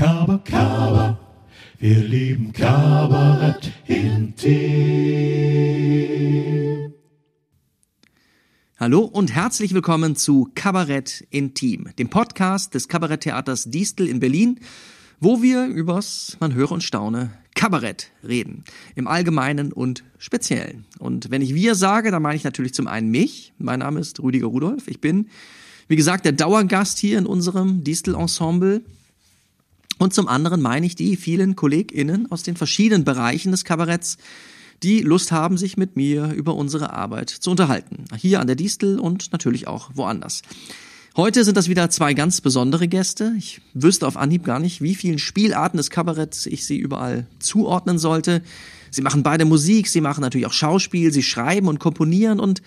Kaba, Kaba, wir lieben Kabarett intim. Hallo und herzlich willkommen zu Kabarett Intim, dem Podcast des Kabaretttheaters Distel in Berlin, wo wir übers, man höre und staune, Kabarett reden. Im Allgemeinen und Speziellen. Und wenn ich wir sage, dann meine ich natürlich zum einen mich. Mein Name ist Rüdiger Rudolf. Ich bin, wie gesagt, der Dauergast hier in unserem Distel-Ensemble. Und zum anderen meine ich die vielen KollegInnen aus den verschiedenen Bereichen des Kabaretts, die Lust haben, sich mit mir über unsere Arbeit zu unterhalten. Hier an der Distel und natürlich auch woanders. Heute sind das wieder zwei ganz besondere Gäste. Ich wüsste auf Anhieb gar nicht, wie vielen Spielarten des Kabaretts ich sie überall zuordnen sollte. Sie machen beide Musik, sie machen natürlich auch Schauspiel, sie schreiben und komponieren und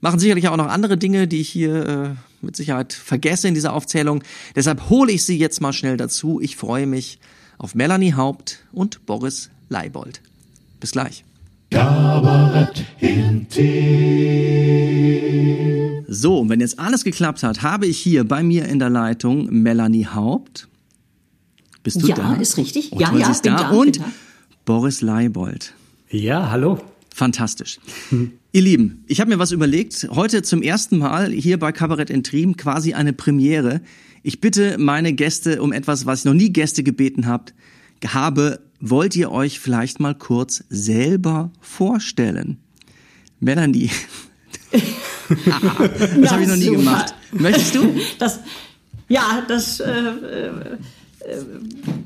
machen sicherlich auch noch andere Dinge, die ich hier äh, mit Sicherheit vergesse in dieser Aufzählung. Deshalb hole ich sie jetzt mal schnell dazu. Ich freue mich auf Melanie Haupt und Boris Leibold. Bis gleich. Kabarett intim. So, und wenn jetzt alles geklappt hat, habe ich hier bei mir in der Leitung Melanie Haupt. Bist du ja, da? ist richtig. Oh, ja, toll, ja, bin da. da. Und bin da. Boris Leibold. Ja, hallo. Fantastisch. Ihr Lieben, ich habe mir was überlegt. Heute zum ersten Mal hier bei Kabarett Intrim quasi eine Premiere. Ich bitte meine Gäste um etwas, was ich noch nie Gäste gebeten habt, habe. Wollt ihr euch vielleicht mal kurz selber vorstellen? Melanie. das habe ich noch nie super. gemacht. Möchtest du? Das, ja, das äh, äh, äh,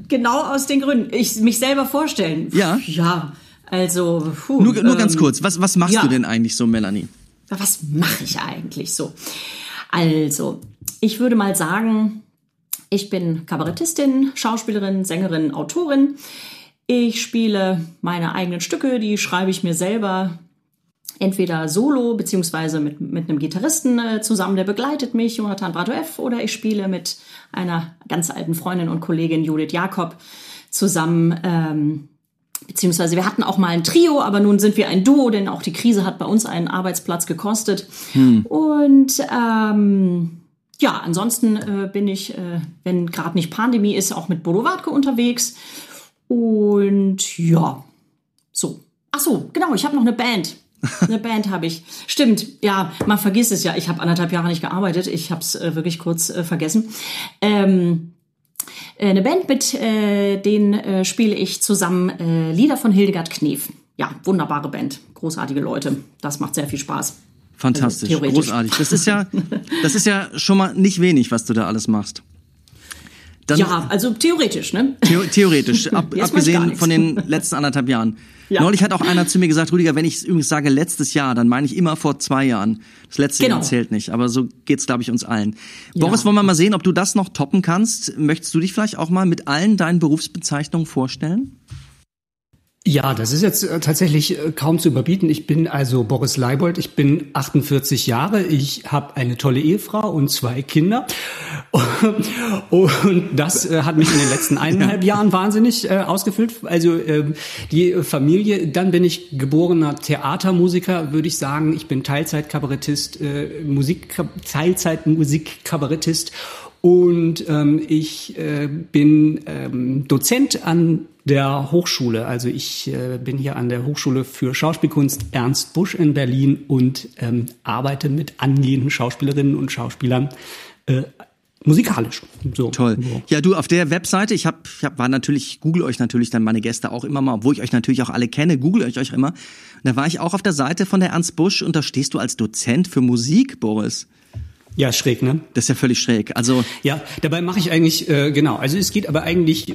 genau aus den Gründen. Ich mich selber vorstellen. Ja. Ja. Also, puh, Nur, nur ganz ähm, kurz. Was, was machst ja. du denn eigentlich so, Melanie? Was mache ich eigentlich so? Also, ich würde mal sagen, ich bin Kabarettistin, Schauspielerin, Sängerin, Autorin. Ich spiele meine eigenen Stücke, die schreibe ich mir selber entweder solo beziehungsweise mit, mit einem Gitarristen äh, zusammen, der begleitet mich, Jonathan Bratoev, oder ich spiele mit einer ganz alten Freundin und Kollegin Judith Jakob zusammen. Ähm, Beziehungsweise wir hatten auch mal ein Trio, aber nun sind wir ein Duo, denn auch die Krise hat bei uns einen Arbeitsplatz gekostet. Und ähm, ja, ansonsten äh, bin ich, äh, wenn gerade nicht Pandemie ist, auch mit Bodo Wartke unterwegs. Und ja, so. Ach so, genau, ich habe noch eine Band. Eine Band habe ich. Stimmt, ja, man vergisst es ja. Ich habe anderthalb Jahre nicht gearbeitet. Ich habe es äh, wirklich kurz äh, vergessen. Ähm, äh, eine Band, mit äh, denen äh, spiele ich zusammen äh, Lieder von Hildegard Knef. Ja, wunderbare Band, großartige Leute. Das macht sehr viel Spaß. Fantastisch, Also, großartig. Das ist ja, das ist ja schon mal nicht wenig, was du da alles machst. Dann, ja, also theoretisch, ne? Theo theoretisch, ab, abgesehen von den letzten anderthalb Jahren. Ja. Neulich hat auch einer zu mir gesagt, Rüdiger, wenn ich übrigens sage letztes Jahr, dann meine ich immer vor zwei Jahren. Das letzte Genau. Jahr zählt nicht, aber so geht's, glaube ich, uns allen. Boris, wollen wir mal sehen, ob du das noch toppen kannst? Möchtest du dich vielleicht auch mal mit allen deinen Berufsbezeichnungen vorstellen? Ja, das ist jetzt äh, tatsächlich äh, kaum zu überbieten. Ich bin also Boris Leibold, ich bin 48 Jahre, ich habe eine tolle Ehefrau und zwei Kinder. Und das äh, hat mich in den letzten eineinhalb Jahren wahnsinnig ausgefüllt. Also ähm, die Familie, dann bin ich geborener Theatermusiker, würde ich sagen. Ich bin Teilzeitkabarettist, Musik, Teilzeitmusikkabarettist und ähm, ich äh, bin ähm, Dozent an der Hochschule. Also ich äh, bin hier an der Hochschule für Schauspielkunst Ernst Busch in Berlin und ähm, arbeite mit angehenden Schauspielerinnen und Schauspielern äh, musikalisch. So. Toll. Ja, du auf der Webseite, ich hab, ich hab, war natürlich, ich google euch natürlich dann meine Gäste auch immer mal, obwohl ich euch natürlich auch alle kenne, google ich euch immer. Und da war ich auch auf der Seite von der Ernst Busch und da stehst du als Dozent für Musik, Boris. Ja, schräg, ne? Das ist ja völlig schräg. Also Ja, dabei mache ich eigentlich, äh, genau, also es geht aber eigentlich,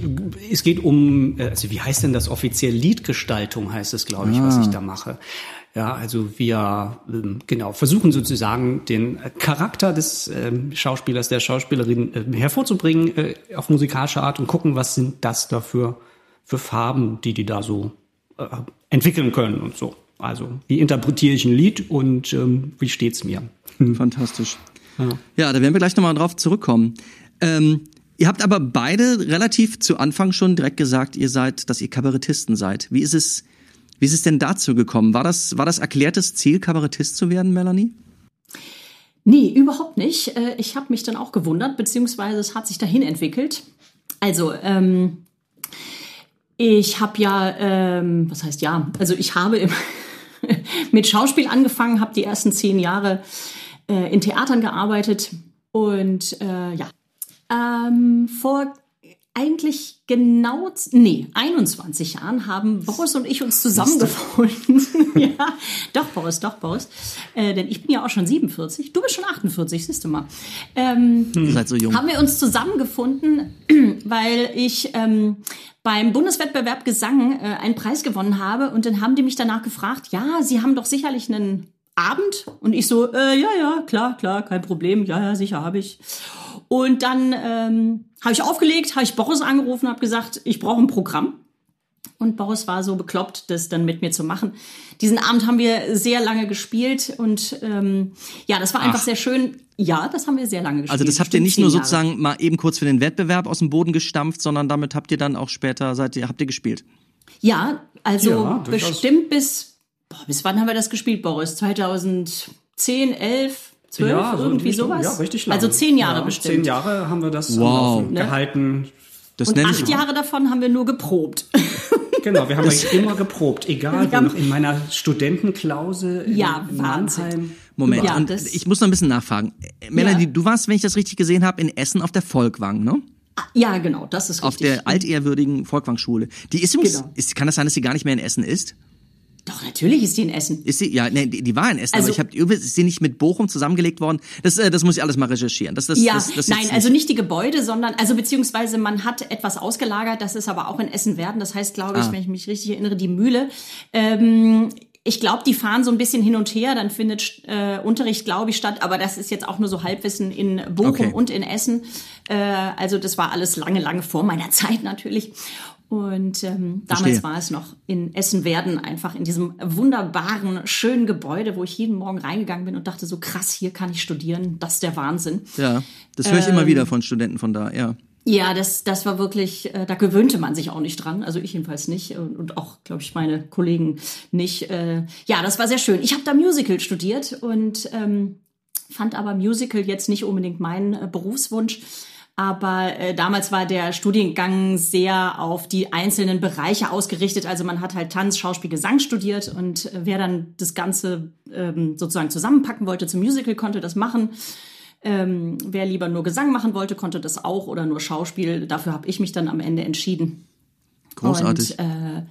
es geht um, äh, also wie heißt denn das offiziell? Liedgestaltung heißt es, glaube ich, was ich da mache. Ja, also wir ähm, genau versuchen sozusagen den Charakter des ähm, Schauspielers, der Schauspielerin äh, hervorzubringen äh, auf musikalische Art und gucken, was sind das da für, für Farben, die die da so äh, entwickeln können und so. Also wie interpretiere ich ein Lied und ähm, wie steht's mir? Fantastisch. Ja. da werden wir gleich nochmal drauf zurückkommen. Ähm, ihr habt aber beide relativ zu Anfang schon direkt gesagt, ihr seid, dass ihr Kabarettisten seid. Wie ist es, wie ist es denn dazu gekommen? War das, war das erklärtes Ziel, Kabarettist zu werden, Melanie? Nee, überhaupt nicht. Äh, Ich habe mich dann auch gewundert, beziehungsweise es hat sich dahin entwickelt. Also, ähm, ich habe ja, ähm, was heißt ja, also ich habe im, mit Schauspiel angefangen, habe die ersten zehn Jahre äh, in Theatern gearbeitet und äh, ja, ähm, vor eigentlich genau, nee, 21 Jahren haben Boris und ich uns zusammengefunden. ja, doch, Boris, doch, Boris. Äh, denn ich bin ja auch schon 47. Du bist schon 48, siehst du mal. Ähm, Ihr seid so jung. haben wir uns zusammengefunden, weil ich ähm, beim Bundeswettbewerb Gesang äh, einen Preis gewonnen habe und dann haben die mich danach gefragt, ja, Sie haben doch sicherlich einen Abend und ich so, äh, ja, ja, klar, klar, kein Problem, ja, ja, sicher habe ich. Und dann ähm, habe ich aufgelegt, habe ich Boris angerufen, habe gesagt, ich brauche ein Programm. Und Boris war so bekloppt, das dann mit mir zu machen. Diesen Abend haben wir sehr lange gespielt und ähm, ja, das war einfach Ach. sehr schön. Ja, das haben wir sehr lange gespielt. Also das habt ihr nicht nur Jahre. sozusagen mal eben kurz für den Wettbewerb aus dem Boden gestampft, sondern damit habt ihr dann auch später, seid ihr, habt ihr gespielt. Ja, also Ja, bestimmt bis, boah, bis wann haben wir das gespielt, Boris? 2010, 11, 12, ja, so irgendwie Richtung- sowas? Ja, richtig lang. Also zehn Jahre ja, bestimmt. Zehn Jahre haben wir das Wow. Laufen Ne? gehalten. Das Und acht Jahre davon haben wir nur geprobt. Genau, wir haben eigentlich immer geprobt, egal wo, in meiner Studentenklause in Ja, Wahnsinn. Mannheim. Moment, Ja, ich muss noch ein bisschen nachfragen. Äh, Melanie, Ja. du warst, wenn ich das richtig gesehen habe, in Essen auf der Volkwang, ne? ja, genau, das ist richtig. Auf der altehrwürdigen Volkwang-Schule. Die ist übrigens, Genau. ist, kann das sein, dass sie gar nicht mehr in Essen ist? Doch, natürlich ist die in Essen. Ist sie? Ja, nee, die, die war in Essen, Also- aber ich habe übrigens ist sie nicht mit Bochum zusammengelegt worden. Das, äh, das muss ich alles mal recherchieren. Das, das, Ja, das, das nein, also nicht die Gebäude, sondern, also beziehungsweise man hat etwas ausgelagert, das ist aber auch in Essen werden. Das heißt, glaube ich, Ah. wenn ich mich richtig erinnere, die Mühle. Ähm, ich glaube, die fahren so ein bisschen hin und her, dann findet äh, Unterricht, glaube ich, statt, aber das ist jetzt auch nur so Halbwissen in Bochum Okay. und in Essen. Äh, also das war alles lange, lange vor meiner Zeit natürlich. Und ähm, damals war es noch in Essen-Werden, einfach in diesem wunderbaren, schönen Gebäude, wo ich jeden Morgen reingegangen bin und dachte so, krass, hier kann ich studieren, das ist der Wahnsinn. Ja, das höre ich immer Ähm, wieder von Studenten von da, ja. Ja, das, das war wirklich, äh, da gewöhnte man sich auch nicht dran. Also ich jedenfalls nicht und, und auch, glaube ich, meine Kollegen nicht. Äh, ja, das war sehr schön. Ich habe da Musical studiert und ähm, fand aber Musical jetzt nicht unbedingt mein äh, Berufswunsch. Aber äh, damals war der Studiengang sehr auf die einzelnen Bereiche ausgerichtet. Also man hat halt Tanz, Schauspiel, Gesang studiert und äh, wer dann das Ganze ähm, sozusagen zusammenpacken wollte zum Musical, konnte das machen. Ähm, wer lieber nur Gesang machen wollte, konnte das auch oder nur Schauspiel. Dafür habe ich mich dann am Ende entschieden. Großartig. Und, äh,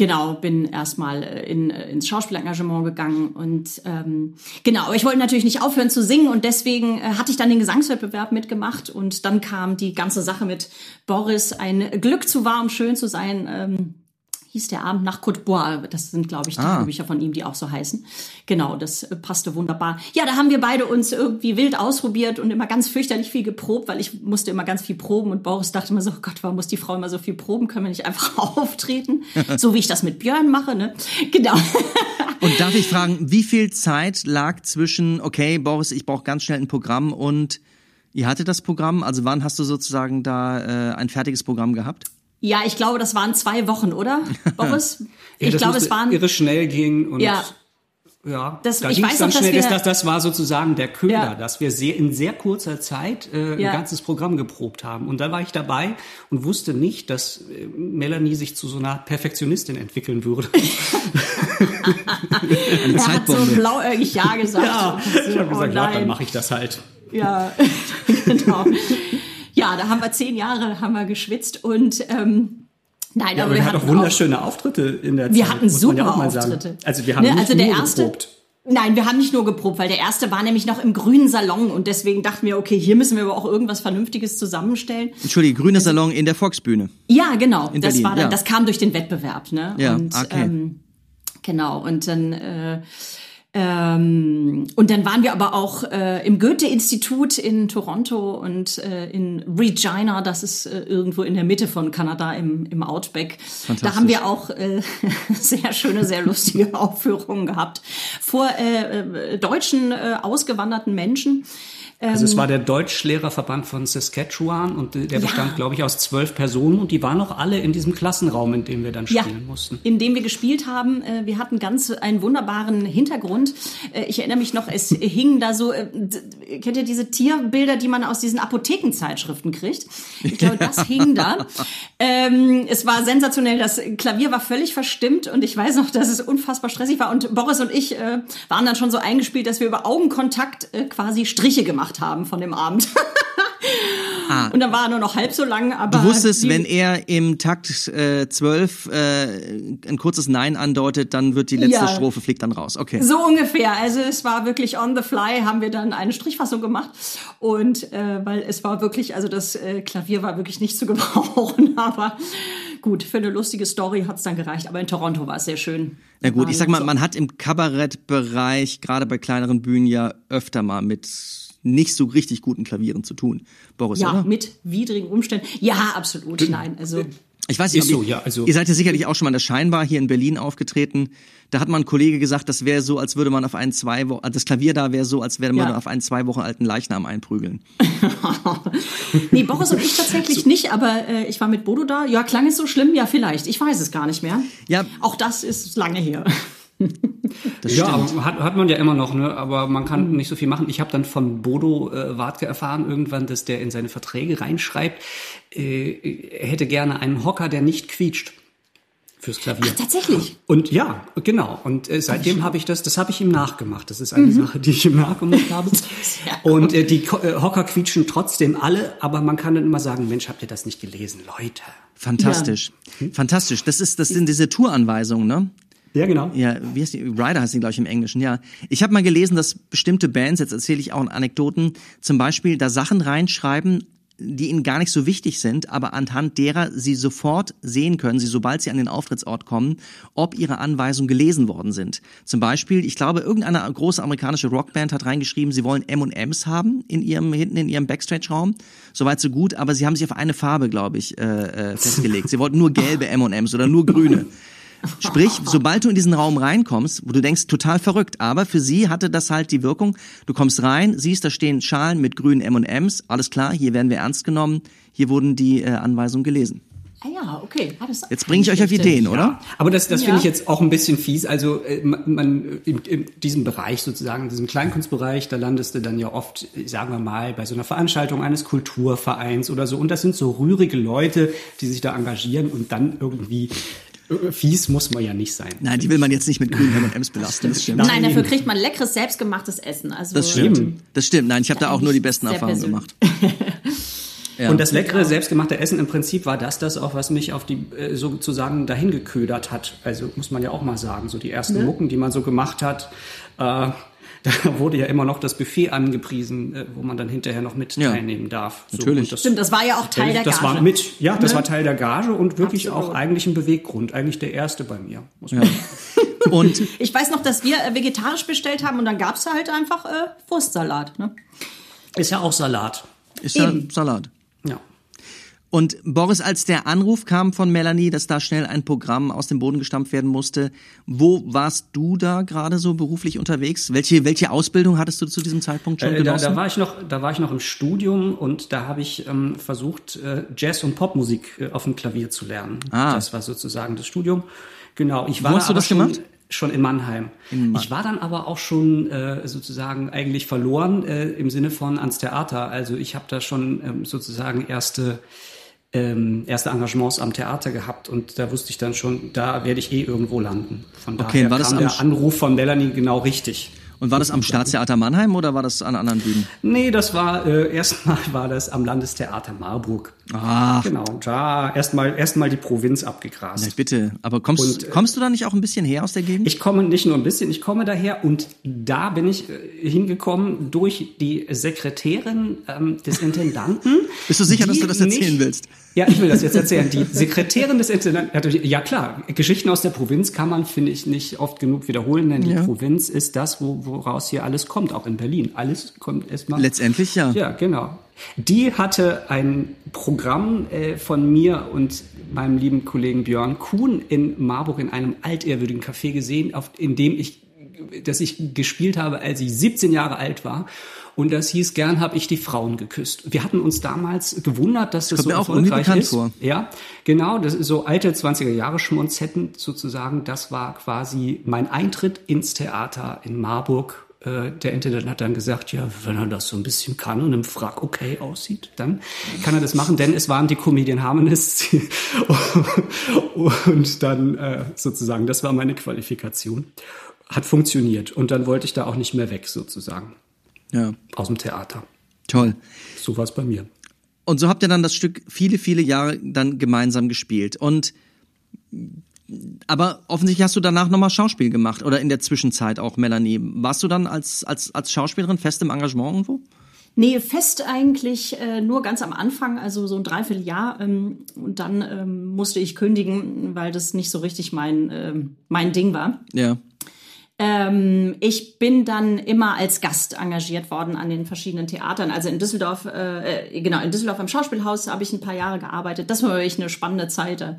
genau, bin erstmal äh, in, äh, ins Schauspielengagement gegangen und ähm, genau, aber ich wollte natürlich nicht aufhören zu singen und deswegen äh, hatte ich dann den Gesangswettbewerb mitgemacht und dann kam die ganze Sache mit Boris, ein Glück zu wahr, um schön zu sein. Ähm, hieß der Abend nach Côte Bois. Das sind, glaube ich, Tagebücher von ihm, die auch so heißen. Genau, das äh, passte wunderbar. Ja, da haben wir beide uns irgendwie wild ausprobiert und immer ganz fürchterlich viel geprobt, weil ich musste immer ganz viel proben und Boris dachte immer so, oh Gott, warum muss die Frau immer so viel proben? Können wir nicht einfach auftreten? so wie ich das mit Björn mache, ne? Genau. Und darf ich fragen, wie viel Zeit lag zwischen, okay, Boris, ich brauche ganz schnell ein Programm und ihr hattet das Programm? Also wann hast du sozusagen da äh, ein fertiges Programm gehabt? Ja, ich glaube, das waren zwei Wochen, oder, Boris? Ja, ich das glaube, es waren irre schnell gehen und Ja. ja, Das- da ich weiß dann noch, dass schnell. wir- das, das, war sozusagen der Köder, Ja. dass wir sehr, in sehr kurzer Zeit äh, Ja. ein ganzes Programm geprobt haben. Und da war ich dabei und wusste nicht, dass äh, Melanie sich zu so einer Perfektionistin entwickeln würde. Eine er hat so blauäugig Ja gesagt. ja, ich habe Oh gesagt, ja, dann mache ich das halt. Ja, genau. Ja, da haben wir zehn Jahre haben wir geschwitzt und ähm, nein, Ja, aber wir wir hatten hatten auch wunderschöne Auftritte in der Wir Zeit. hatten man ja super auch mal sagen. Auftritte. Also wir haben Ne, nicht also der nur erste, geprobt. Nein, wir haben nicht nur geprobt, weil der erste war nämlich noch im grünen Salon und deswegen dachten wir, okay, hier müssen wir aber auch irgendwas Vernünftiges zusammenstellen. Entschuldige, grüner Salon in der Volksbühne. Ja, genau. In das Berlin, war dann, ja. das kam durch den Wettbewerb, ne? Ja, und, okay. ähm, genau. Und dann äh, ähm, und dann waren wir aber auch äh, im Goethe-Institut in Toronto und äh, in Regina, das ist äh, irgendwo in der Mitte von Kanada im, im Outback. Da haben wir auch äh, sehr schöne, sehr lustige Aufführungen gehabt vor äh, äh, deutschen ausgewanderten Menschen. Also es war der Deutschlehrerverband von Saskatchewan und äh, der Ja. bestand, glaube ich, aus zwölf Personen und die waren noch alle in diesem Klassenraum, in dem wir dann Ja, spielen mussten. in dem wir gespielt haben. Äh, Wir hatten ganz einen wunderbaren Hintergrund. Äh, Ich erinnere mich noch, es hingen da so, äh, kennt ihr diese Tierbilder, die man aus diesen Apothekenzeitschriften kriegt? Ich glaube, das hing da. Ähm, es war sensationell, das Klavier war völlig verstimmt und ich weiß noch, dass es unfassbar stressig war und Boris und ich äh, waren dann schon so eingespielt, dass wir über Augenkontakt äh, quasi Striche gemacht haben von dem Abend. Und dann war er nur noch halb so lang, aber Du wusstest, wenn er im Takt äh, 12 äh, ein kurzes Nein andeutet, dann wird die letzte Ja. Strophe fliegt dann raus. Okay. So ungefähr. Also es war wirklich on the fly, haben wir dann eine Strichfassung gemacht. Und äh, weil es war wirklich, also das äh, Klavier war wirklich nicht zu gebrauchen. Aber gut, für eine lustige Story hat's dann gereicht. Aber in Toronto war es sehr schön. Na gut, ich sag mal, so- man hat im Kabarettbereich, gerade bei kleineren Bühnen, ja öfter mal mit nicht so richtig guten Klavieren zu tun. Boris, Ja, oder? mit widrigen Umständen. Ja, absolut. Nein, also Ich weiß nicht, so, ihr, ja, also- ihr seid ja sicherlich auch schon mal in der Scheinbar hier in Berlin aufgetreten. Da hat mal ein Kollege gesagt, das wäre so, als würde man auf einen zwei Wochen, das Klavier da wäre so, als würde man Ja. auf einen zwei Wochen alten Leichnam einprügeln. nee, Boris und ich tatsächlich nicht, aber äh, ich war mit Bodo da. Ja, klang es so schlimm? Ja, vielleicht. Ich weiß es gar nicht mehr. Ja. Auch das ist lange her. Das Ja, hat, hat man ja immer noch, ne? aber man kann nicht so viel machen. Ich habe dann von Bodo äh, Wartke erfahren irgendwann, dass der in seine Verträge reinschreibt, äh, er hätte gerne einen Hocker, der nicht quietscht fürs Klavier. Ach, tatsächlich. Und ja, genau. Und äh, seitdem habe ich das, das habe ich ihm nachgemacht. Das ist eine Sache, die ich ihm nachgemacht habe. Und äh, die äh, Hocker quietschen trotzdem alle, aber man kann dann immer sagen, Mensch, habt ihr das nicht gelesen, Leute? Fantastisch. Fantastisch. Das ist, das sind diese Touranweisungen, ne? Ja, genau. Ja, wie heißt die? Rider heißt die, glaube ich, im Englischen, ja. Ich habe mal gelesen, dass bestimmte Bands, jetzt erzähle ich auch Anekdoten, zum Beispiel da Sachen reinschreiben, die ihnen gar nicht so wichtig sind, aber anhand derer sie sofort sehen können, sie sobald sie an den Auftrittsort kommen, ob ihre Anweisungen gelesen worden sind. Zum Beispiel, ich glaube, irgendeine große amerikanische Rockband hat reingeschrieben, sie wollen M&M's haben in ihrem hinten in ihrem Backstage-Raum. Soweit so gut, aber sie haben sich auf eine Farbe, glaube ich, äh, äh, festgelegt. Sie wollten nur gelbe M&M's oder nur grüne. Sprich, sobald du in diesen Raum reinkommst, wo du denkst, total verrückt, aber für sie hatte das halt die Wirkung, du kommst rein, siehst, da stehen Schalen mit grünen M&M's, alles klar, hier werden wir ernst genommen, hier wurden die äh, Anweisungen gelesen. Ah ja, okay. Ah, Jetzt bringe ich euch auf Ideen, schlecht. oder? Aber das, das Ja. finde ich jetzt auch ein bisschen fies. Also äh, man, man in, in diesem Bereich sozusagen, in diesem Kleinkunstbereich, da landest du dann ja oft, sagen wir mal, bei so einer Veranstaltung eines Kulturvereins oder so. Und das sind so rührige Leute, die sich da engagieren und dann irgendwie fies muss man ja nicht sein. Nein, die will man jetzt nicht mit grünen M&M's belasten, das stimmt. Nein, dafür kriegt man leckeres, selbstgemachtes Essen. Also, Das stimmt. Das stimmt. Nein, ich habe da auch nur die besten Erfahrungen gemacht. Ja. Und das leckere, selbstgemachte Essen im Prinzip war das das auch, was mich auf die äh, sozusagen dahin geködert hat. Also muss man ja auch mal sagen, so die ersten Ne? Mucken, die man so gemacht hat, äh, da wurde ja immer noch das Buffet angepriesen, äh, wo man dann hinterher noch mit Ja. teilnehmen darf. So, Natürlich. das, Stimmt, das war ja auch Teil der das Gage. war mit, ja, das Ne? war Teil der Gage und wirklich Absolut. auch eigentlich ein Beweggrund, eigentlich der erste bei mir. Muss man Und Ich weiß noch, dass wir äh, vegetarisch bestellt haben und dann gab's da halt einfach äh, Wurstsalat. Ne? Ist ja auch Salat. ist ja Eben. Salat. Ja. Und Boris, als der Anruf kam von Melanie, dass da schnell ein Programm aus dem Boden gestampft werden musste, wo warst du da gerade so beruflich unterwegs? Welche, welche Ausbildung hattest du zu diesem Zeitpunkt schon Äh, da, genossen? da war ich noch, da war ich noch im Studium und da habe ich ähm, versucht äh, Jazz und Popmusik äh, auf dem Klavier zu lernen. Ah. Das war sozusagen das Studium. Genau. Ich war hast du das schon, gemacht? Schon in Mannheim. ich war dann aber auch schon äh, sozusagen eigentlich verloren äh, im Sinne von ans Theater. Also ich habe da schon ähm, sozusagen erste ähm, erste Engagements am Theater gehabt und da wusste ich dann schon, da werde ich eh irgendwo landen. Von Okay, daher war das kam am der Anruf von Melanie genau richtig. Und war das am Staatstheater Mannheim oder war das an anderen Bühnen? Nee, das war äh, erstmal war das am Landestheater Marburg. Ach, Genau, da erstmal erstmal die Provinz abgegrast. na bitte. Aber kommst, Und, äh, kommst du da nicht auch ein bisschen her aus der Gegend? Ich komme nicht nur ein bisschen, ich komme daher und da bin ich äh, hingekommen durch die Sekretärin ähm, des Intendanten. Bist du sicher, dass die du das erzählen nicht- willst? Ja, ich will das jetzt erzählen. Die Sekretärin des Intendanten, natürlich- ja klar, Geschichten aus der Provinz kann man, finde ich, nicht oft genug wiederholen, denn die Ja. Provinz ist das, wo, woraus hier alles kommt, auch in Berlin. Alles kommt erstmal. Letztendlich ja. Ja, genau. Die hatte ein Programm äh, von mir und meinem lieben Kollegen Björn Kuhn in Marburg in einem altehrwürdigen Café gesehen, auf, in dem ich, das ich gespielt habe, als ich 17 Jahre alt war. und das hieß Gern hab ich die Frauen geküsst. Wir hatten uns damals gewundert, dass das Kommt so erfolgreich ist. vor. Ja, genau, das ist so alte 20er Jahre Schmonzetten sozusagen. Das war quasi mein Eintritt ins Theater in Marburg. Äh, Der Intendant hat dann gesagt, ja, wenn er das so ein bisschen kann und im Frack okay aussieht, dann kann er das machen, denn es waren die Comedian Harmonists und dann äh, sozusagen, das war meine Qualifikation. Hat funktioniert und dann wollte ich da auch nicht mehr weg sozusagen Ja, aus dem Theater. toll. So war es bei mir. Und so habt ihr dann das Stück viele, viele Jahre dann gemeinsam gespielt. Und aber offensichtlich hast du danach nochmal Schauspiel gemacht oder in der Zwischenzeit auch, Melanie. Warst du dann als, als, als Schauspielerin fest im Engagement irgendwo? Nee, fest eigentlich äh, nur ganz am Anfang, also so ein Dreivierteljahr. Ähm, und dann ähm, musste ich kündigen, weil das nicht so richtig mein, ähm, mein Ding war. Ja. Ähm, ich bin dann immer als Gast engagiert worden an den verschiedenen Theatern. Also in Düsseldorf, äh, äh, genau, in Düsseldorf am Schauspielhaus habe ich ein paar Jahre gearbeitet. Das war wirklich eine spannende Zeit.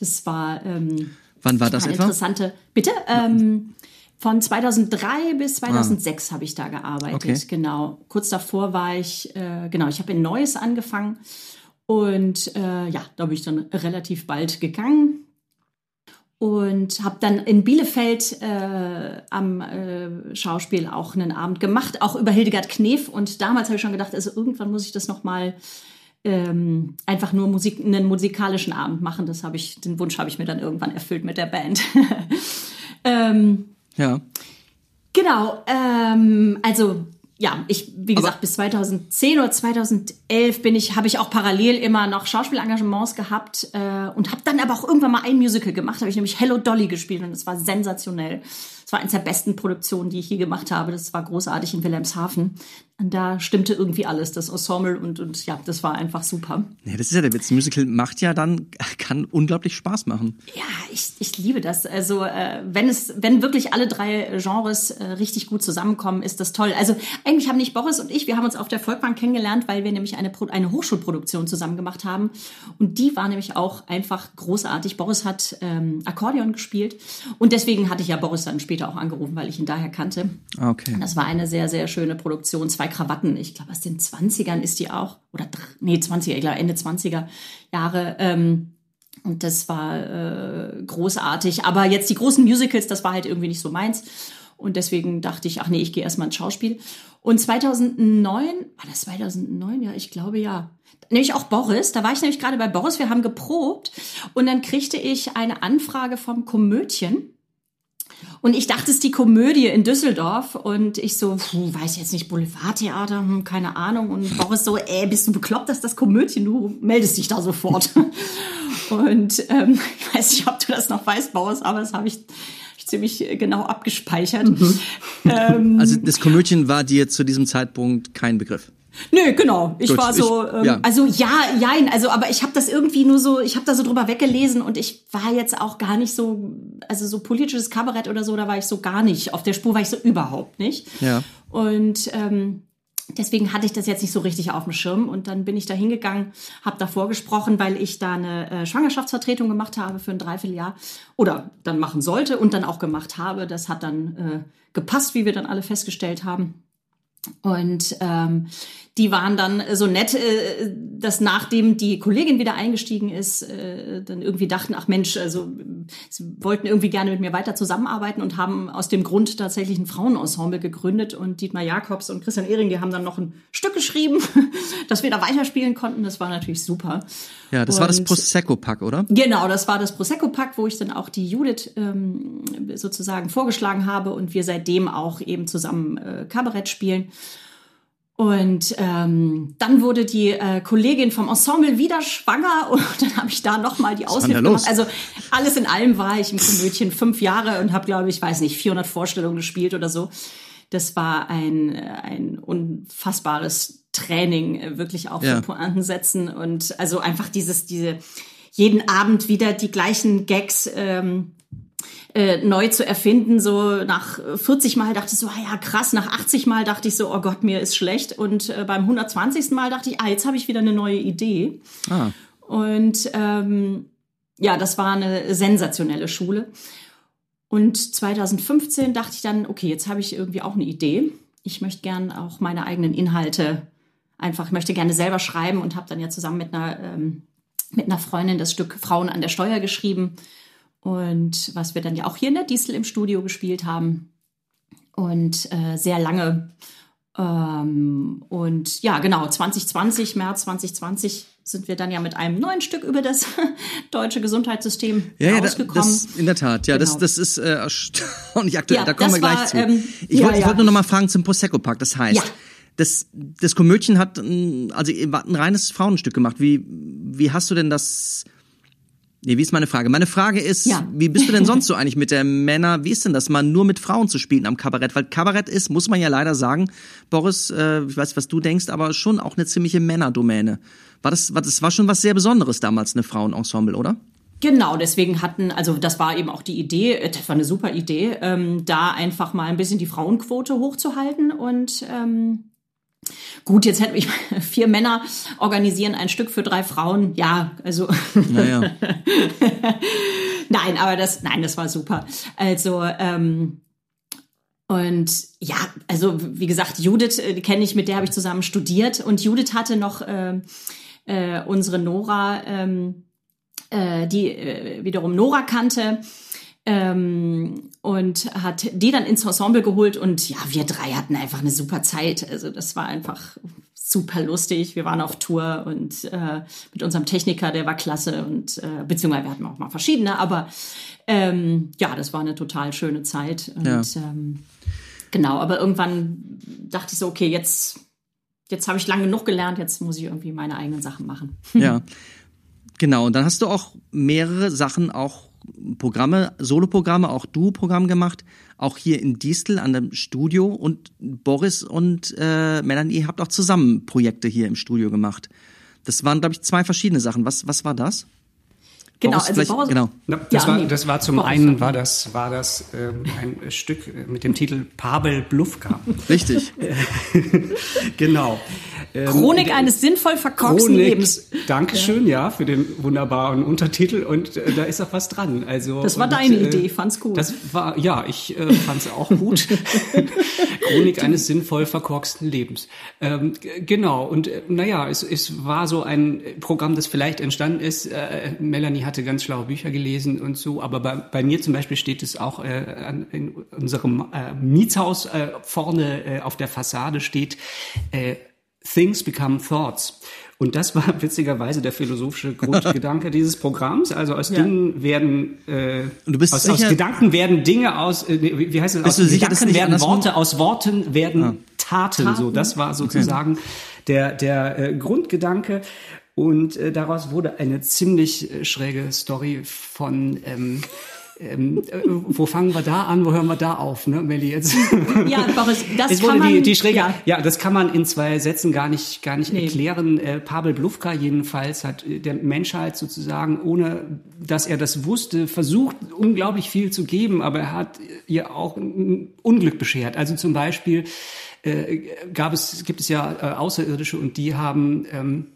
Das war ähm, Wann war das etwa? interessante. Bitte? Ähm, von 2003 bis 2006 habe ich da gearbeitet. Okay. Genau. Kurz davor war ich, äh, genau, ich habe in Neues angefangen. Und äh, ja, da bin ich dann relativ bald gegangen und habe dann in Bielefeld äh, am äh, Schauspiel auch einen Abend gemacht, auch über Hildegard Knef. Und damals habe ich schon gedacht, also irgendwann muss ich das noch mal ähm, einfach nur Musik, einen musikalischen Abend machen. Das habe ich, den Wunsch habe ich mir dann irgendwann erfüllt mit der Band. ähm, Ja. Genau, ähm, also ja, ich, wie Aber- gesagt, bis 2010 oder 2011 bin ich, habe ich auch parallel immer noch Schauspielengagements gehabt äh, und habe dann aber auch irgendwann mal ein Musical gemacht, habe ich nämlich Hello Dolly gespielt und es war sensationell. Es war eines der besten Produktionen, die ich je gemacht habe. Das war großartig in Wilhelmshaven. Da stimmte irgendwie alles, das Ensemble und, und ja, das war einfach super. ja. Das ist ja der Witz. Musical macht ja dann, kann unglaublich Spaß machen. Ja, ich, ich liebe das. Also äh, wenn es, wenn wirklich alle drei Genres äh, richtig gut zusammenkommen, ist das toll. Also eigentlich haben nicht Boris und ich, wir haben uns auf der Volkbank kennengelernt, weil wir nämlich eine, eine Hochschulproduktion zusammen gemacht haben. Und die war nämlich auch einfach großartig. Boris hat ähm, Akkordeon gespielt und deswegen hatte ich ja Boris dann später auch angerufen, weil ich ihn daher kannte. Ah, Okay. Das war eine sehr, sehr schöne Produktion. Zwei Krawatten. Ich glaube, aus den 20ern ist die auch. Oder, nee, 20er, ich glaube, Ende 20er Jahre. Ähm, und das war äh, großartig. Aber jetzt die großen Musicals, das war halt irgendwie nicht so meins. Und deswegen dachte ich, ach nee, ich gehe erstmal ins Schauspiel. Und 2009, war das 2009? Ja, ich glaube ja. Nämlich auch Boris, da war ich nämlich gerade bei Boris, wir haben geprobt und dann kriegte ich eine Anfrage vom Komödchen. Und ich dachte, es ist die Komödie in Düsseldorf. Und ich so, puh, weiß jetzt nicht, Boulevardtheater, hm, keine Ahnung. Und Boris so, ey, bist du bekloppt, dass das Komödchen, du meldest dich da sofort. Und ähm, ich weiß nicht, ob du das noch weißt, Boris, aber das habe ich, ziemlich genau abgespeichert. Ähm, Also das Komödchen war dir zu diesem Zeitpunkt kein Begriff. Nö, genau. Ich Gut, war so, ich- ähm, ja. also ja, jein, also aber ich habe das irgendwie nur so, ich habe da so drüber weggelesen und ich war jetzt auch gar nicht so, also so politisches Kabarett oder so, da war ich so gar nicht. Auf der Spur war ich so überhaupt nicht. Ja. Und ähm, deswegen hatte ich das jetzt nicht so richtig auf dem Schirm und dann bin ich da hingegangen, habe davor gesprochen, weil ich da eine äh, Schwangerschaftsvertretung gemacht habe für ein Dreivierteljahr oder dann machen sollte und dann auch gemacht habe. Das hat dann äh, gepasst, wie wir dann alle festgestellt haben. Und ähm, die waren dann so nett, äh, dass nachdem die Kollegin wieder eingestiegen ist, äh, dann irgendwie dachten, ach Mensch, also äh, sie wollten irgendwie gerne mit mir weiter zusammenarbeiten und haben aus dem Grund tatsächlich ein Frauenensemble gegründet. Und Dietmar Jakobs und Christian Ehring, die haben dann noch ein Stück geschrieben, dass wir da weiterspielen konnten. Das war natürlich super. Ja, das war das Und- Prosecco-Pack, oder? Genau, das war das Prosecco-Pack, wo ich dann auch die Judith ähm, sozusagen vorgeschlagen habe und wir seitdem auch eben zusammen äh, Kabarett spielen. Und ähm, dann wurde die äh, Kollegin vom Ensemble wieder schwanger und dann habe ich da nochmal die Aushilfe gemacht. Also alles in allem war ich im Komödchen fünf Jahre und habe, glaube ich, weiß nicht, 400 Vorstellungen gespielt oder so. Das war ein, ein unfassbares Training, äh, wirklich auch Ja. Pointen setzen und also einfach dieses, diese jeden Abend wieder die gleichen Gags ähm, äh, neu zu erfinden. So nach 40 Mal dachte ich so, ah ja krass. Nach 80 Mal dachte ich so, oh Gott, mir ist schlecht. Und äh, beim 120. Mal dachte ich, ah jetzt habe ich wieder eine neue Idee. Ah. Und ähm, ja, das war eine sensationelle Schule. Und 2015 dachte ich dann, okay, jetzt habe ich irgendwie auch eine Idee. ich möchte gern auch meine eigenen Inhalte einfach, möchte gerne selber schreiben und habe dann ja zusammen mit einer, ähm, mit einer Freundin das Stück Frauen an der Steuer geschrieben. Und was wir dann ja auch hier in der Diesel im Studio gespielt haben. Und äh, sehr lange. Ähm, und ja, genau, 2020, März 2020 sind wir dann ja mit einem neuen Stück über das deutsche Gesundheitssystem Ja, ja, rausgekommen. das, in der Tat, ja, das, Genau. das ist äh, erstaunlich aktuell. Ja, da kommen wir das gleich war, zu. ähm, ich ja, wollte ja. wollte nur noch mal fragen zum Prosecco-Pakt. Das heißt, Ja. das, das Komödchen hat ein- also ihr wart ein reines Frauenstück gemacht. Wie, wie hast du denn das... Nee, wie ist meine Frage? Meine Frage ist, Ja. wie bist du denn sonst so eigentlich mit der Männer? Wie ist denn das, mal nur mit Frauen zu spielen am Kabarett? Weil Kabarett ist, muss man ja leider sagen, Boris, äh, ich weiß, was du denkst, aber schon auch eine ziemliche Männerdomäne. War das, war, das war schon was sehr Besonderes damals, eine Frauenensemble, oder? Genau, deswegen hatten, also das war eben auch die Idee, äh, das war eine super Idee, ähm, da einfach mal ein bisschen die Frauenquote hochzuhalten und ähm, gut, jetzt hätten wir vier Männer organisieren ein Stück für drei Frauen. Ja, also Naja. nein, aber das, nein, das war super. Also ähm, und ja, also wie gesagt, Judith äh, kenne ich, mit der habe ich zusammen studiert und Judith hatte noch ähm, äh, unsere Nora, ähm, äh, die äh, wiederum Nora kannte ähm, und hat die dann ins Ensemble geholt und ja, wir drei hatten einfach eine super Zeit. Also das war einfach super lustig. Wir waren auf Tour und äh, mit unserem Techniker, der war klasse und äh, beziehungsweise wir hatten auch mal verschiedene, aber ähm, ja, das war eine total schöne Zeit und Ja. ähm, genau. Aber irgendwann dachte ich so, okay, jetzt jetzt habe ich lange genug gelernt, jetzt muss ich irgendwie meine eigenen Sachen machen. Ja. Genau, und dann hast du auch mehrere Sachen, auch Programme, Soloprogramme, auch Du-Programm gemacht, auch hier in Distel an dem Studio und Boris und äh, Melanie, ihr habt auch zusammen Projekte hier im Studio gemacht. Das waren, glaube ich, zwei verschiedene Sachen. Was, was war das? Genau, Boris, also Boris, genau. Na, das, Ja, war, nee. das war zum Boris, einen war das, war das ähm, ein Stück mit dem Titel Pavel Blufka. Richtig. genau. Ähm, Chronik eines sinnvoll verkorksten Chronik, Lebens. Dankeschön, ja. für den wunderbaren Untertitel und äh, da ist auch was dran. Also Das war und, deine äh, Idee, fand's gut. Das war ja, ich äh, fand's auch gut. Chronik eines sinnvoll verkorksten Lebens. Ähm, genau und äh, naja, es, es war so ein Programm, das vielleicht entstanden ist. Äh, Melanie hatte ganz schlaue Bücher gelesen und so, aber bei, bei mir zum Beispiel steht es auch äh, an, in unserem äh, Mietshaus äh, vorne äh, auf der Fassade steht. Äh, Things become thoughts. Und das war witzigerweise der philosophische Grundgedanke dieses Programms. Also aus Ja. Dingen werden äh, Und du bist aus, aus sicher- Gedanken werden Dinge aus äh, wie wie heißt es aus du sicher, Gedanken werden Worte aus Worten werden Taten. So Taten. das war sozusagen der der äh, Grundgedanke. Und äh, daraus wurde eine ziemlich äh, schräge Story von ähm, ähm, äh, wo fangen wir da an, wo hören wir da auf, ne, Melli jetzt? Ja, Boris, das es kann man, die, die schräge, ja. ja. das kann man in zwei Sätzen gar nicht, gar nicht Nee. erklären. Äh, Pavel Blufka jedenfalls hat äh, der Menschheit sozusagen, ohne dass er das wusste, versucht, unglaublich viel zu geben, aber er hat ihr auch Unglück beschert. Also zum Beispiel äh, gab es, gibt es ja äh, Außerirdische und die haben ähm,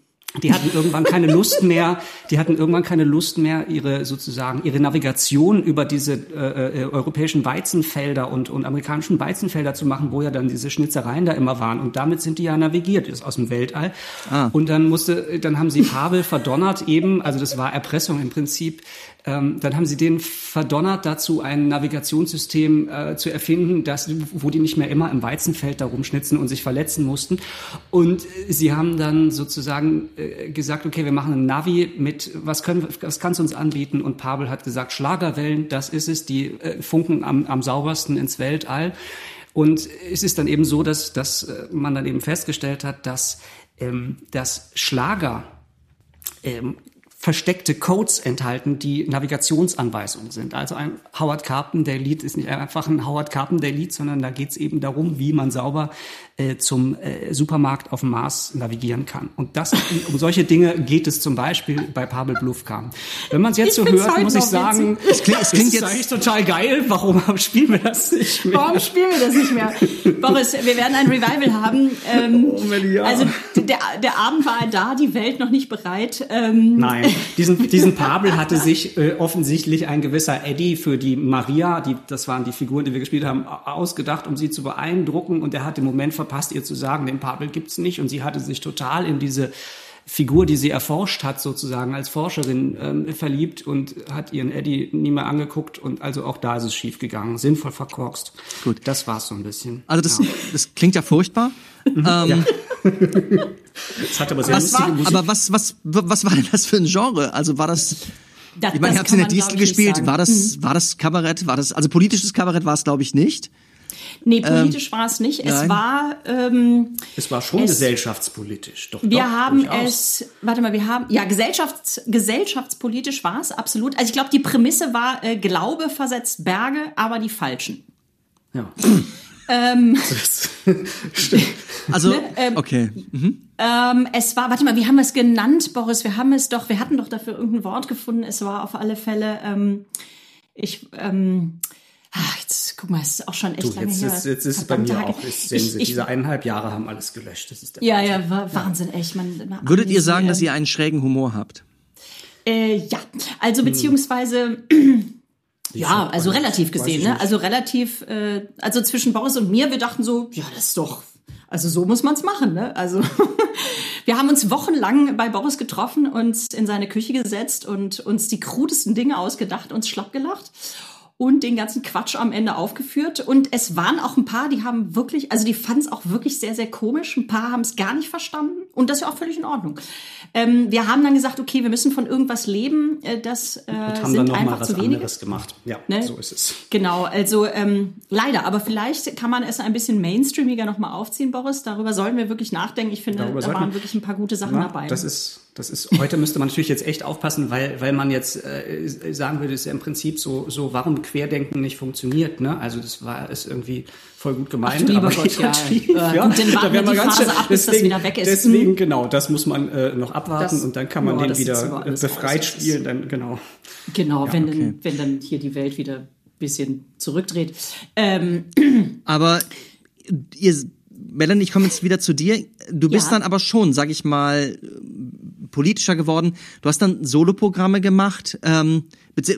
die hatten irgendwann keine Lust mehr, die hatten irgendwann keine Lust mehr, ihre sozusagen ihre Navigation über diese äh, äh, europäischen Weizenfelder und, und amerikanischen Weizenfelder zu machen, wo ja dann diese Schnitzereien da immer waren. Und damit sind die ja navigiert ist aus dem Weltall. Und dann musste, dann haben sie Pavel verdonnert eben, also das war Erpressung im Prinzip. Ähm, dann haben sie den verdonnert dazu, ein Navigationssystem äh, zu erfinden, das, wo die nicht mehr immer im Weizenfeld da rumschnitzen und sich verletzen mussten. Und sie haben dann sozusagen äh, gesagt, okay, wir machen ein Navi mit, was können, was kannst du uns anbieten? Und Pavel hat gesagt, Schlagerwellen, das ist es, die äh, funken am, am saubersten ins Weltall. Und es ist dann eben so, dass, dass äh, man dann eben festgestellt hat, dass, ähm, dass Schlager ähm, versteckte Codes enthalten, die Navigationsanweisungen sind. Also ein Howard Carpenter Lied ist nicht einfach ein Howard Carpenter Lied, sondern da geht es eben darum, wie man sauber äh, zum äh, Supermarkt auf dem Mars navigieren kann. Und das um solche Dinge geht es zum Beispiel bei Pavel Blufka. Wenn man es jetzt Ich so hört, muss ich sagen, Es klingt- es klingt jetzt- eigentlich total geil. Warum spielen wir das nicht mehr? Warum spielen wir das nicht mehr? Boris, wir werden ein Revival haben. Ähm, Oh, ja. Also der, der Abend war da, die Welt noch nicht bereit. Ähm, Nein. diesen, diesen Pabel hatte sich äh, offensichtlich ein gewisser Eddie für die Maria, die, das waren die Figuren, die wir gespielt haben, ausgedacht, um sie zu beeindrucken. Und er hat den Moment verpasst, ihr zu sagen, den Pabel gibt's nicht. Und sie hatte sich total in diese Figur, die sie erforscht hat, sozusagen als Forscherin ähm, verliebt und hat ihren Eddie nie mehr angeguckt. Und also auch da ist es schief gegangen, sinnvoll verkorkst. Gut. Das war's so ein bisschen. Also das, ja. das klingt ja furchtbar. ähm, das hat aber sehr was war, Musik. aber was, was, was war denn das für ein Genre? Also war das, Das, ich meine, ihr habt in der Distel gespielt, war das, war das Kabarett, war das, also politisches Kabarett war es glaube ich nicht. Nee, politisch war es nicht. Es nein. war, ähm, es war schon es- gesellschaftspolitisch. Doch, wir doch, haben durchaus. es, warte mal, wir haben, ja, gesellschafts, gesellschaftspolitisch war es, absolut. Also ich glaube, die Prämisse war, äh, Glaube versetzt Berge, aber die falschen. Ja. Ähm. Also, Ne, ähm, okay. Ähm, es war, warte mal, wie haben wir es genannt, Boris? Wir haben es doch, wir hatten doch dafür irgendein Wort gefunden. Es war auf alle Fälle, ähm, ich, ähm, ach, guck mal, es ist auch schon echt Du, lange jetzt, her. ist, jetzt ist es bei mir Hacke. auch ist Sense. Ich, ich, Diese eineinhalb Jahre haben alles gelöscht. Das ist der ja, Wahnsinn. ja, war Wahnsinn, echt. Man, man Würdet ihr sagen, dass ihr einen schrägen Humor habt? Äh, ja, also Hm. beziehungsweise. Ja, also relativ gesehen, ne? Also relativ, äh, also zwischen Boris und mir, wir dachten so, ja, das ist doch, also so muss man's machen, ne? Also wir haben uns wochenlang bei Boris getroffen, uns in seine Küche gesetzt und uns die krudesten Dinge ausgedacht, uns schlapp gelacht und den ganzen Quatsch am Ende aufgeführt. Und es waren auch ein paar, die haben wirklich, also die fanden es auch wirklich sehr, sehr komisch. Ein paar haben es gar nicht verstanden und das ist ja auch völlig in Ordnung. Ähm, wir haben dann gesagt, okay, wir müssen von irgendwas leben, äh, das äh, Und haben dann sind noch mal einfach was zu wenige. anderes gemacht. Ja, Ne? so ist es. Genau, also ähm, leider, aber vielleicht kann man es ein bisschen mainstreamiger nochmal aufziehen, Boris. Darüber sollten wir wirklich nachdenken. Ich finde, Darüber da sollten- waren wirklich ein paar gute Sachen Ja, dabei. das ist, das ist, heute müsste man natürlich jetzt echt aufpassen, weil, weil man jetzt äh, sagen würde, ist ja im Prinzip so, so, warum Querdenken nicht funktioniert, ne? Also das war, ist irgendwie voll gut gemeint, Ach aber Gott, ja. schief, Äh, ja. gut, dann warten Da wir die ganz Phase schnell- ab, bis das wieder weg ist. Deswegen, Mhm. genau, das muss man äh, noch abwarten Das- und dann kann man ja, den wieder äh, befreit raus. spielen, dann, genau. genau, wenn, okay. dann, wenn dann hier die Welt wieder ein bisschen zurückdreht. Ähm, Aber ihr, Melanie, ich komme jetzt wieder zu dir. Du bist Ja. dann aber schon, sag ich mal, politischer geworden. Du hast dann Soloprogramme gemacht. Ähm,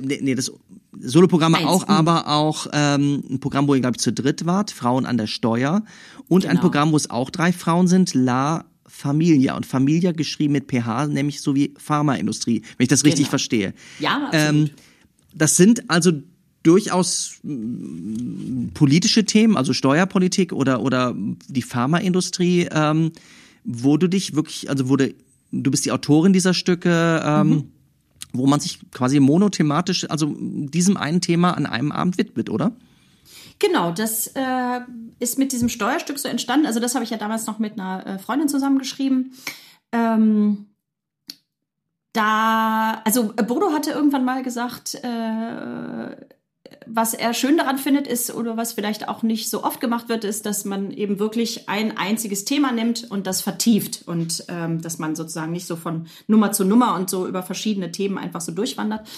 nee, nee, das Soloprogramme Eins, auch, mhm. aber auch ähm, ein Programm, wo ihr, glaube ich, zu dritt wart, Frauen an der Steuer. Und ein Genau. Programm, wo es auch drei Frauen sind, La Familia. Und Familia geschrieben mit PH, nämlich so wie Pharmaindustrie, wenn ich das richtig Genau. verstehe. ja, absolut. Ähm, das sind also durchaus mm, politische Themen, also Steuerpolitik oder oder die Pharmaindustrie, ähm, wo du dich wirklich, also wurde, du bist die Autorin dieser Stücke, ähm, Mhm. Wo man sich quasi monothematisch, also diesem einen Thema an einem Abend widmet, oder? Genau, das äh, ist mit diesem Steuerstück so entstanden. Also das habe ich ja damals noch mit einer äh, Freundin zusammengeschrieben. Ähm, da, also Bodo hatte irgendwann mal gesagt, äh, was er schön daran findet, ist, oder was vielleicht auch nicht so oft gemacht wird, ist, dass man eben wirklich ein einziges Thema nimmt und das vertieft und ähm, dass man sozusagen nicht so von Nummer zu Nummer und so über verschiedene Themen einfach so durchwandert.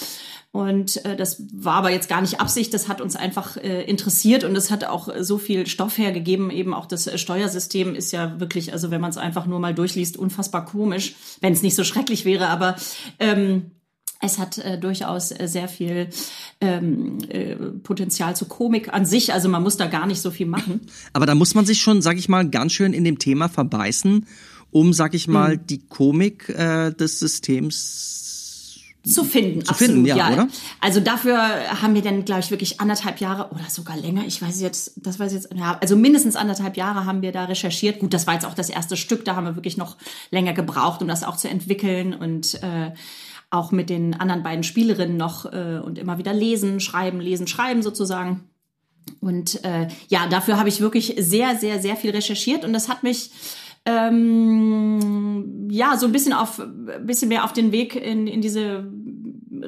Und äh, das war aber jetzt gar nicht Absicht, das hat uns einfach äh, interessiert und es hat auch so viel Stoff hergegeben. Eben auch das äh, Steuersystem ist ja wirklich, also wenn man es einfach nur mal durchliest, unfassbar komisch, wenn es nicht so schrecklich wäre, aber ähm, es hat äh, durchaus äh, sehr viel ähm, äh, Potenzial zur Komik an sich. Also man muss da gar nicht so viel machen. Aber da muss man sich schon, sag ich mal, ganz schön in dem Thema verbeißen, um, sag ich mal, Mhm. die Komik äh, des Systems Zu finden, Zu finden, ja, oder? Also dafür haben wir dann, glaube ich, wirklich anderthalb Jahre oder sogar länger. Ich weiß jetzt, das weiß ich jetzt, ja, also mindestens anderthalb Jahre haben wir da recherchiert. Gut, das war jetzt auch das erste Stück, da haben wir wirklich noch länger gebraucht, um das auch zu entwickeln und äh, auch mit den anderen beiden Spielerinnen noch äh, und immer wieder lesen, schreiben, lesen, schreiben sozusagen. Und äh, ja, dafür habe ich wirklich sehr, sehr, sehr viel recherchiert und das hat mich ähm, ja so ein bisschen auf, ein bisschen mehr auf den Weg in, in diese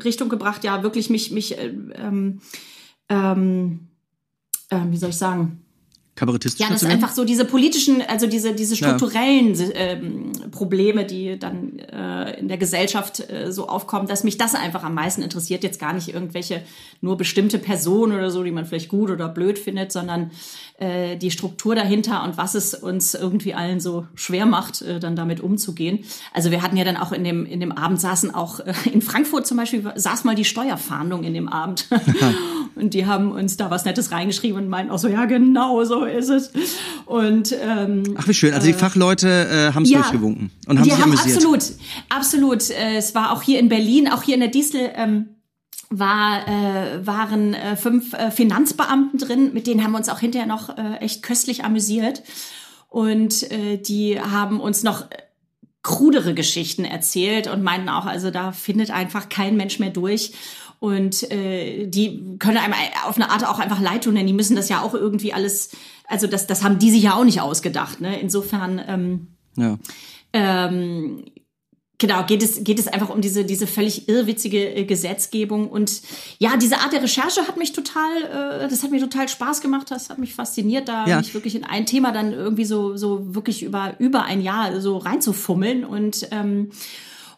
Richtung gebracht. Ja, wirklich mich, mich, äh, ähm, ähm, ähm, wie soll ich sagen? Kabarettistisch Ja, das ist einfach so diese politischen, also diese, diese strukturellen ähm, Probleme, die dann äh, in der Gesellschaft äh, so aufkommen, dass mich das einfach am meisten interessiert. Jetzt gar nicht irgendwelche nur bestimmte Personen oder so, die man vielleicht gut oder blöd findet, sondern äh, die Struktur dahinter und was es uns irgendwie allen so schwer macht, äh, dann damit umzugehen. Also wir hatten ja dann auch in dem, in dem Abend saßen auch äh, in Frankfurt zum Beispiel, saß mal die Steuerfahndung in dem Abend. und die haben uns da was Nettes reingeschrieben und meinten auch so, ja genau, so ist es. Und ähm, Ach, wie schön. Also die Fachleute äh, haben es ja, durchgewunken und haben die sich haben amüsiert. absolut, absolut. Äh, es war auch hier in Berlin, auch hier in der Distel. Ähm, war, äh, waren äh, fünf äh, Finanzbeamten drin, mit denen haben wir uns auch hinterher noch äh, echt köstlich amüsiert. Und äh, die haben uns noch krudere Geschichten erzählt und meinten auch, also da findet einfach kein Mensch mehr durch. Und äh, die können einem auf eine Art auch einfach leid tun, denn die müssen das ja auch irgendwie alles, also das, das haben die sich ja auch nicht ausgedacht. Ne? Insofern ähm, Ja. ähm, genau, geht es, geht es einfach um diese, diese völlig irrwitzige äh, Gesetzgebung. Und ja, diese Art der Recherche hat mich total, äh, das hat mir total Spaß gemacht, das hat mich fasziniert, da Ja. mich wirklich in ein Thema dann irgendwie so, so wirklich über, über ein Jahr so reinzufummeln. Und ähm,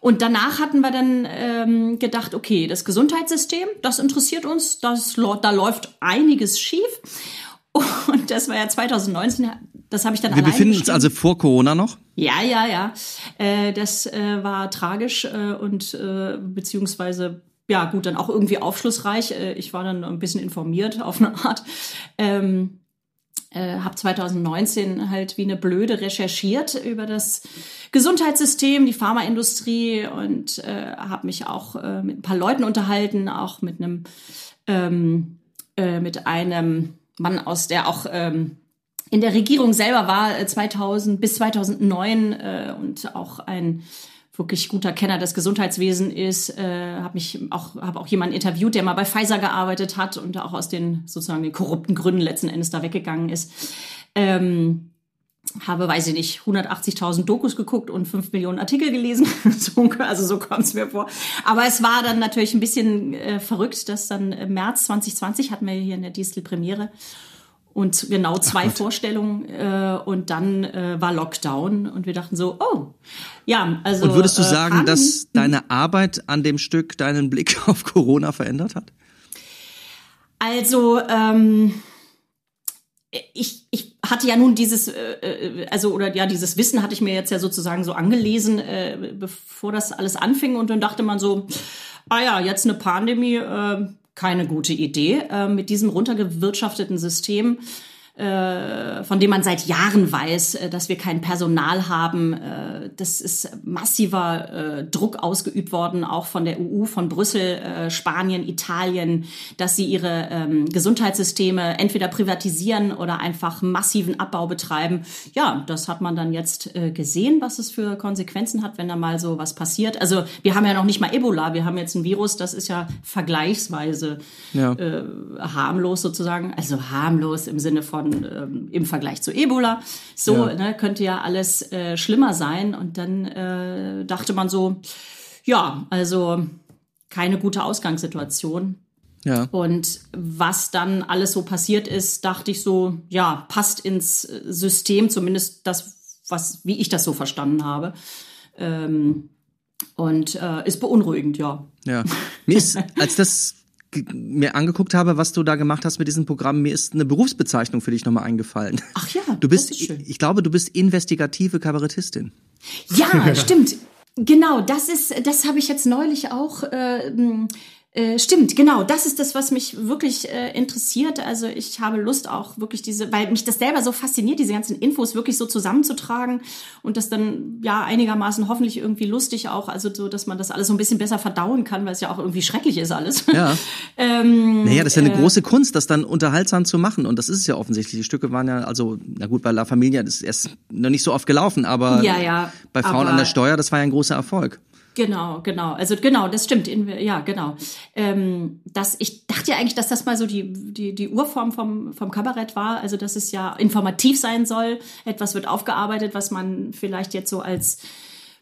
und danach hatten wir dann ähm, gedacht, okay, das Gesundheitssystem, das interessiert uns, das, da läuft einiges schief. Und das war ja 2019, das habe ich dann Wir befinden uns also vor Corona noch. Ja, ja, ja. Äh, das äh, war tragisch äh, und äh, beziehungsweise ja gut, dann auch irgendwie aufschlussreich. Äh, ich war dann ein bisschen informiert auf eine Art. Ähm, äh, habe 2019 halt wie eine Blöde recherchiert über das Gesundheitssystem, die Pharmaindustrie und habe mich auch mit ein paar Leuten unterhalten, auch mit einem ähm, äh, mit einem Mann aus der auch ähm, in der Regierung selber war äh, 2000 bis 2009 äh, und auch ein wirklich guter Kenner des Gesundheitswesens ist, äh, habe mich auch habe auch jemanden interviewt, der mal bei Pfizer gearbeitet hat und auch aus den sozusagen den korrupten Gründen letzten Endes da weggegangen ist. Ähm, habe, weiß ich nicht, 180.000 Dokus geguckt und 5 Millionen Artikel gelesen. so, also so kommt es mir vor. Aber es war dann natürlich ein bisschen äh, verrückt, dass dann im März 2020 hatten wir hier in der Distel Premiere und genau zwei Vorstellungen äh, und dann äh, war Lockdown und wir dachten so, oh, ja, also Und würdest du äh, sagen, Pandemie- dass deine Arbeit an dem Stück deinen Blick auf Corona verändert hat? Also, ähm, ich, ich hatte ja nun dieses, äh, äh, also oder ja, dieses Wissen hatte ich mir jetzt ja sozusagen so angelesen, äh, bevor das alles anfing und dann dachte man so, ah ja, jetzt eine Pandemie, äh, keine gute Idee. Äh, mit diesem runtergewirtschafteten System von dem man seit Jahren weiß, äh, dass wir kein Personal haben. Äh, Das ist massiver äh, Druck ausgeübt worden, auch von der EU, von Brüssel, äh, Spanien, Italien, dass sie ihre ähm, Gesundheitssysteme entweder privatisieren oder einfach massiven Abbau betreiben. Ja, das hat man dann jetzt äh, gesehen, was es für Konsequenzen hat, wenn da mal so was passiert. Also wir haben ja noch nicht mal Ebola, wir haben jetzt ein Virus, das ist ja vergleichsweise Ja. äh, harmlos sozusagen, also harmlos im Sinne von ähm, im Vergleich zu Ebola. So Ja. Ne, könnte ja alles äh, schlimmer sein. Und dann äh, dachte man so, ja, also keine gute Ausgangssituation. Ja. Und was dann alles so passiert ist, dachte ich so, ja, passt ins äh, System, zumindest das, was, wie ich das so verstanden habe. Ähm, und äh, ist beunruhigend, ja. Ja. Mir ist, als das mir angeguckt habe, was du da gemacht hast mit diesem Programm, mir ist eine Berufsbezeichnung für dich nochmal eingefallen. Ach ja, Du bist, das ist schön. ich glaube, du bist investigative Kabarettistin. Ja, stimmt. Genau, das ist, das habe ich jetzt neulich auch. Äh, äh, stimmt, genau, das ist das, was mich wirklich äh, interessiert. Also ich habe Lust auch wirklich diese, weil mich das selber so fasziniert, diese ganzen Infos wirklich so zusammenzutragen und das dann ja einigermaßen hoffentlich irgendwie lustig auch, also so, dass man das alles so ein bisschen besser verdauen kann, weil es ja auch irgendwie schrecklich ist alles. Ja. ähm, Naja, das ist ja eine große Kunst, das dann unterhaltsam zu machen. Und das ist es ja offensichtlich. Die Stücke waren ja, also, na gut, bei La Familia, das ist erst noch nicht so oft gelaufen, aber Ja, ja, bei Frauen aber- an der Steuer, das war ja ein großer Erfolg. Genau, genau. Also genau, das stimmt. In, ja, genau. Ähm, das, ich dachte ja eigentlich, dass das mal so die, die, die Urform vom, vom Kabarett war. Also dass es ja informativ sein soll. Etwas wird aufgearbeitet, was man vielleicht jetzt so als